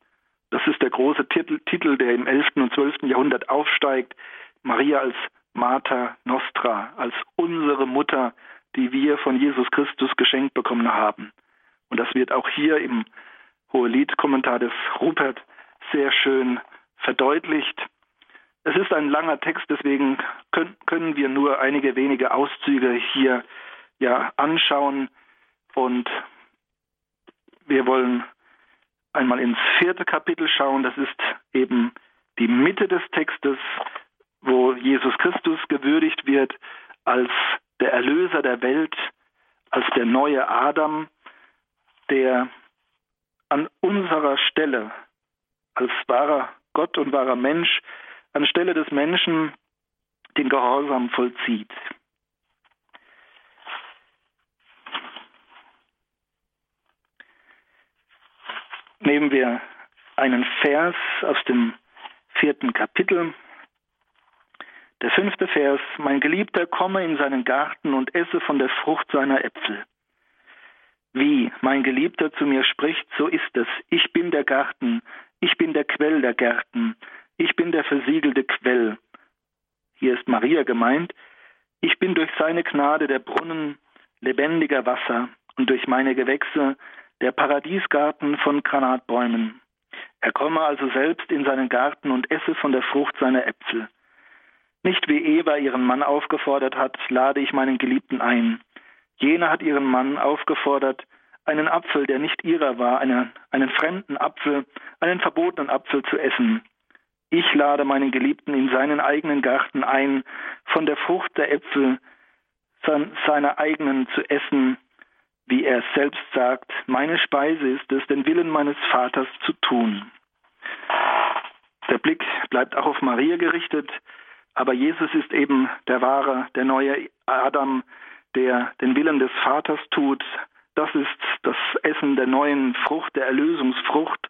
Das ist der große Titel, Titel der im 11. und 12. Jahrhundert aufsteigt. Maria als Mater Nostra, als unsere Mutter, die wir von Jesus Christus geschenkt bekommen haben. Und das wird auch hier im Hohelied-Kommentar des Rupert sehr schön verdeutlicht. Es ist ein langer Text, deswegen können, können wir nur einige wenige Auszüge hier ja anschauen und wir wollen einmal ins vierte Kapitel schauen. Das ist eben die Mitte des Textes, wo Jesus Christus gewürdigt wird als der Erlöser der Welt, als der neue Adam, der an unserer Stelle als wahrer Gott und wahrer Mensch anstelle des Menschen den Gehorsam vollzieht. Nehmen wir einen Vers aus dem vierten Kapitel. Der fünfte Vers, mein Geliebter komme in seinen Garten und esse von der Frucht seiner Äpfel. Wie mein Geliebter zu mir spricht, so ist es. Ich bin der Garten, ich bin der Quell der Gärten, ich bin der versiegelte Quell. Hier ist Maria gemeint. Ich bin durch seine Gnade der Brunnen lebendiger Wasser und durch meine Gewächse der Paradiesgarten von Granatbäumen. Er komme also selbst in seinen Garten und esse von der Frucht seiner Äpfel. Nicht wie Eva ihren Mann aufgefordert hat, lade ich meinen Geliebten ein. Jener hat ihren Mann aufgefordert, einen Apfel, der nicht ihrer war, einen, einen fremden Apfel, einen verbotenen Apfel zu essen. Ich lade meinen Geliebten in seinen eigenen Garten ein, von der Frucht der Äpfel seiner eigenen zu essen, wie er selbst sagt, meine Speise ist es, den Willen meines Vaters zu tun. Der Blick bleibt auch auf Maria gerichtet, aber Jesus ist eben der wahre, der neue Adam, der den Willen des Vaters tut. Das ist das Essen der neuen Frucht, der Erlösungsfrucht,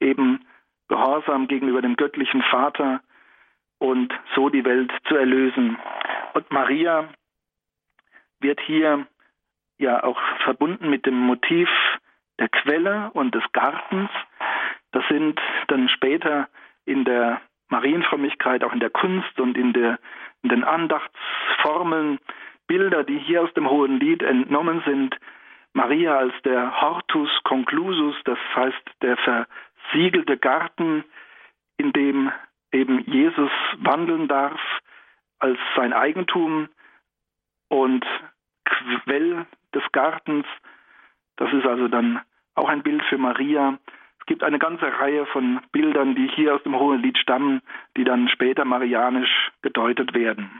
eben Gehorsam gegenüber dem göttlichen Vater und so die Welt zu erlösen. Und Maria wird hier ja auch verbunden mit dem Motiv der Quelle und des Gartens. Das sind dann später in der Marienfrömmigkeit, auch in der Kunst und in, der, in den Andachtsformeln Bilder, die hier aus dem Hohen Lied entnommen sind. Maria als der Hortus conclusus, das heißt der versiegelte Garten, in dem eben Jesus wandeln darf als sein Eigentum und Quell des Gartens. Das ist also dann auch ein Bild für Maria. Es gibt eine ganze Reihe von Bildern, die hier aus dem Hohen Lied stammen, die dann später marianisch gedeutet werden.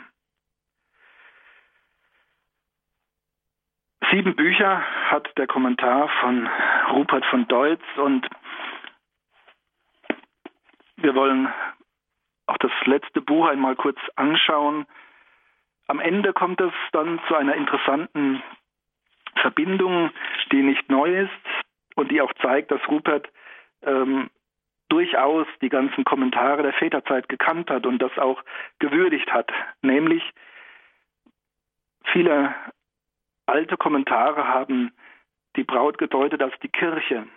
Sieben Bücher hat der Kommentar von Rupert von Deutz und wir wollen auch das letzte Buch einmal kurz anschauen. Am Ende kommt es dann zu einer interessanten Verbindung, die nicht neu ist und die auch zeigt, dass Rupert ähm, durchaus die ganzen Kommentare der Väterzeit gekannt hat und das auch gewürdigt hat. Nämlich viele alte Kommentare haben die Braut gedeutet als die Kirche.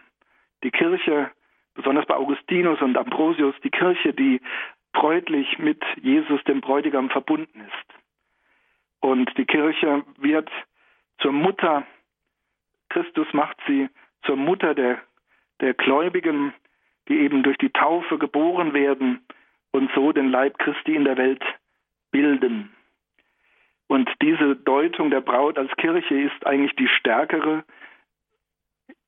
Die Kirche, besonders bei Augustinus und Ambrosius, die Kirche, die bräutlich mit Jesus, dem Bräutigam, verbunden ist. Und die Kirche wird zur Mutter, Christus macht sie zur Mutter der, der Gläubigen, die eben durch die Taufe geboren werden und so den Leib Christi in der Welt bilden. Und diese Deutung der Braut als Kirche ist eigentlich die stärkere.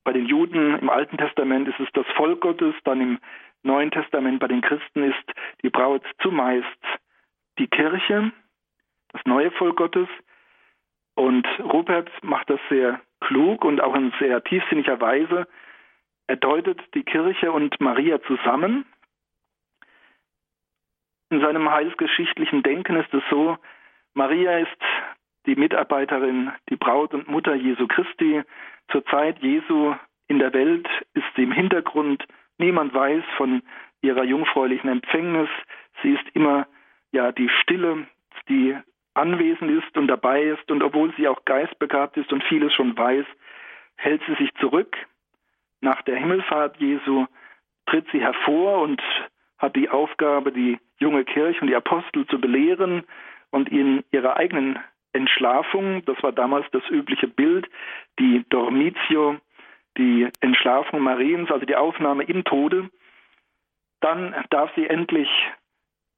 Bei den Juden im Alten Testament ist es das Volk Gottes, dann im Neuen Testament bei den Christen ist die Braut zumeist die Kirche, das neue Volk Gottes. Und Rupert macht das sehr klug und auch in sehr tiefsinniger Weise. Er deutet die Kirche und Maria zusammen. In seinem heilsgeschichtlichen Denken ist es so, Maria ist die Mitarbeiterin, die Braut und Mutter Jesu Christi. Zur Zeit Jesu in der Welt ist sie im Hintergrund Niemand weiß von ihrer jungfräulichen Empfängnis. Sie ist immer ja die Stille, die anwesend ist und dabei ist und obwohl sie auch geistbegabt ist und vieles schon weiß, hält sie sich zurück. Nach der Himmelfahrt Jesu tritt sie hervor und hat die Aufgabe, die junge Kirche und die Apostel zu belehren und in ihrer eigenen Entschlafung, das war damals das übliche Bild, die Dormitio, die Entschlafung Mariens, also die Aufnahme im Tode, dann darf sie endlich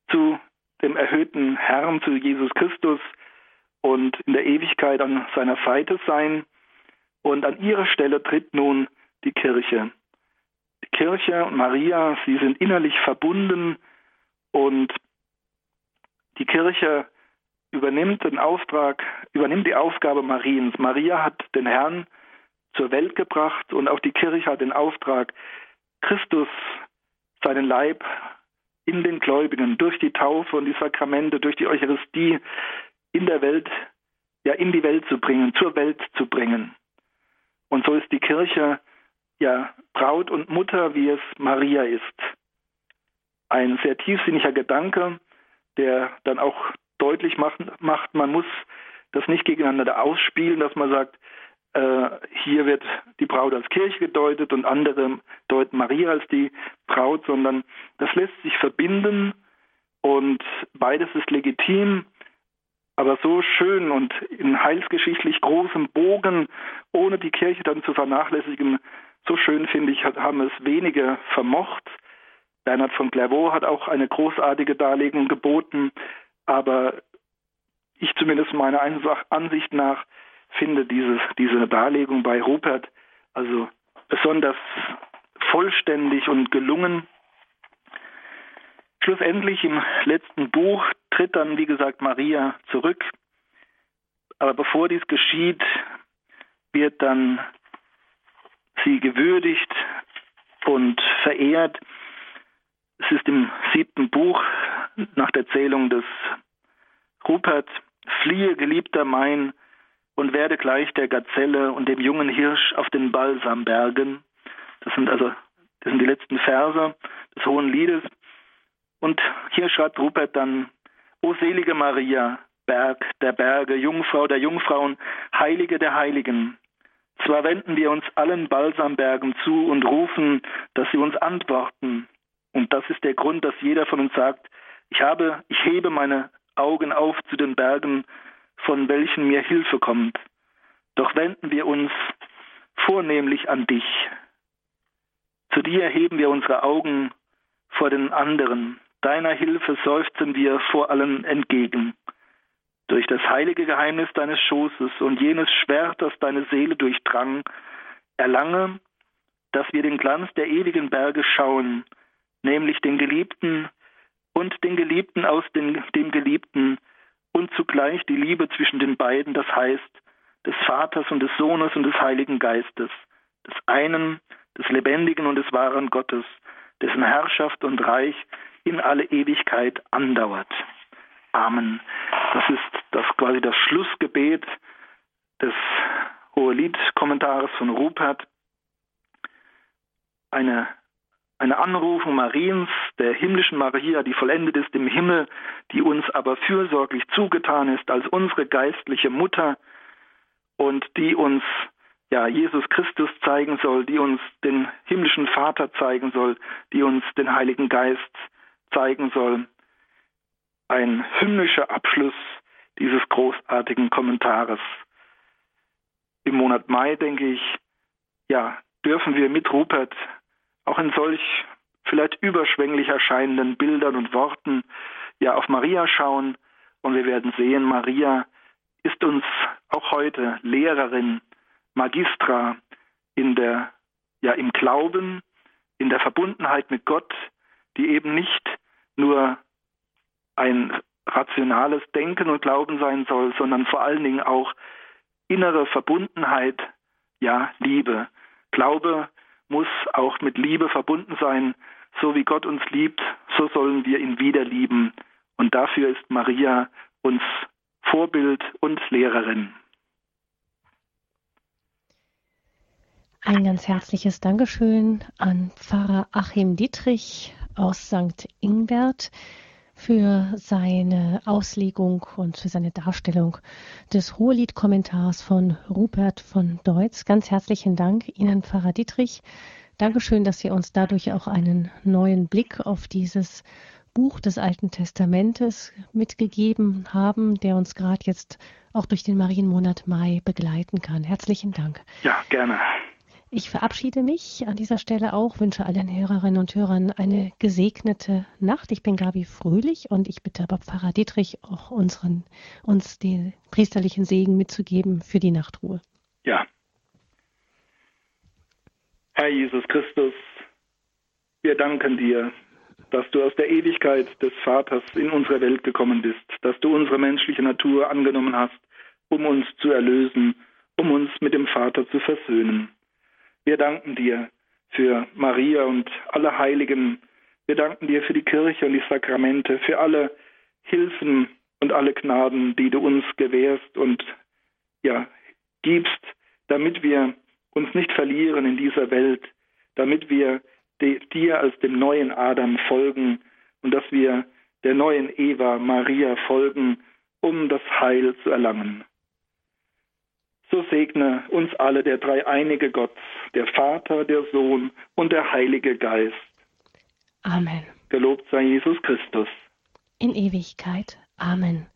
zu dem erhöhten Herrn, zu Jesus Christus und in der Ewigkeit an seiner Seite sein. Und an ihrer Stelle tritt nun die Kirche. Die Kirche und Maria, sie sind innerlich verbunden und die Kirche übernimmt den Auftrag, übernimmt die Aufgabe Mariens. Maria hat den Herrn zur Welt gebracht und auch die Kirche hat den Auftrag, Christus, seinen Leib in den Gläubigen durch die Taufe und die Sakramente, durch die Eucharistie in der Welt, ja in die Welt zu bringen, zur Welt zu bringen. Und so ist die Kirche ja Braut und Mutter, wie es Maria ist. Ein sehr tiefsinniger Gedanke, der dann auch deutlich macht, macht man muss das nicht gegeneinander ausspielen, dass man sagt, äh, hier wird die Braut als Kirche gedeutet und andere deuten Maria als die Braut, sondern das lässt sich verbinden und beides ist legitim, aber so schön und in heilsgeschichtlich großem Bogen, ohne die Kirche dann zu vernachlässigen, so schön finde ich, haben es wenige vermocht. Bernhard von Clairvaux hat auch eine großartige Darlegung geboten, aber ich zumindest meiner Ansicht nach finde dieses, diese Darlegung bei Rupert also besonders vollständig und gelungen. Schlussendlich im letzten Buch tritt dann, wie gesagt, Maria zurück Aber bevor dies geschieht, wird dann sie gewürdigt und verehrt. Es ist im siebten Buch nach der Zählung des Rupert, fliehe, geliebter mein, und werde gleich der Gazelle und dem jungen Hirsch auf den Balsambergen. Das sind also das sind die letzten Verse des Hohen Liedes. Und hier schreibt Rupert dann, O selige Maria, Berg der Berge, Jungfrau der Jungfrauen, Heilige der Heiligen. Zwar wenden wir uns allen Balsambergen zu und rufen, dass sie uns antworten. Und das ist der Grund, dass jeder von uns sagt, ich habe, ich hebe meine Augen auf zu den Bergen, von welchen mir Hilfe kommt. Doch wenden wir uns vornehmlich an dich. Zu dir heben wir unsere Augen vor den anderen. Deiner Hilfe seufzen wir vor allen entgegen. Durch das heilige Geheimnis deines Schoßes und jenes Schwert, das deine Seele durchdrang, erlange, dass wir den Glanz der ewigen Berge schauen, nämlich den Geliebten und den Geliebten aus den, dem Geliebten und zugleich die Liebe zwischen den beiden, das heißt des Vaters und des Sohnes und des Heiligen Geistes, des einen, des lebendigen und des wahren Gottes, dessen Herrschaft und Reich in alle Ewigkeit andauert. Amen. Das ist das quasi das Schlussgebet des Hohelied-Kommentares von Rupert. Eine, eine Anrufung Mariens, der himmlischen Maria, die vollendet ist im Himmel, die uns aber fürsorglich zugetan ist als unsere geistliche Mutter und die uns ja, Jesus Christus zeigen soll, die uns den himmlischen Vater zeigen soll, die uns den Heiligen Geist zeigen soll. Ein hymnischer Abschluss dieses großartigen Kommentares. Im Monat Mai, denke ich, ja, dürfen wir mit Rupert auch in solch vielleicht überschwänglich erscheinenden Bildern und Worten ja auf Maria schauen und wir werden sehen, Maria ist uns auch heute Lehrerin, Magistra in der, ja, im Glauben, in der Verbundenheit mit Gott, die eben nicht nur ein rationales Denken und Glauben sein soll, sondern vor allen Dingen auch innere Verbundenheit, ja, Liebe. Glaube muss auch mit Liebe verbunden sein. So wie Gott uns liebt, so sollen wir ihn wieder lieben. Und dafür ist Maria uns Vorbild und Lehrerin. Ein ganz herzliches Dankeschön an Pfarrer Achim Dietrich aus St. Ingbert für seine Auslegung und für seine Darstellung des Hohelied-Kommentars von Rupert von Deutz. Ganz herzlichen Dank Ihnen, Pfarrer Dietrich. Dankeschön, dass Sie uns dadurch auch einen neuen Blick auf dieses Buch des Alten Testamentes mitgegeben haben, der uns gerade jetzt auch durch den Marienmonat Mai begleiten kann. Herzlichen Dank. Ja, gerne. Ich verabschiede mich an dieser Stelle auch, wünsche allen Hörerinnen und Hörern eine gesegnete Nacht. Ich bin Gabi Fröhlich und ich bitte aber Pfarrer Dietrich auch unseren, uns den priesterlichen Segen mitzugeben für die Nachtruhe. Ja. Herr Jesus Christus, wir danken dir, dass du aus der Ewigkeit des Vaters in unsere Welt gekommen bist, dass du unsere menschliche Natur angenommen hast, um uns zu erlösen, um uns mit dem Vater zu versöhnen. Wir danken dir für Maria und alle Heiligen. Wir danken dir für die Kirche und die Sakramente, für alle Hilfen und alle Gnaden, die du uns gewährst und ja, gibst, damit wir uns nicht verlieren in dieser Welt, damit wir dir als dem neuen Adam folgen und dass wir der neuen Eva Maria folgen, um das Heil zu erlangen so segne uns alle der dreieinige Gott, der Vater, der Sohn und der Heilige Geist. Amen. Gelobt sei Jesus Christus. In Ewigkeit. Amen.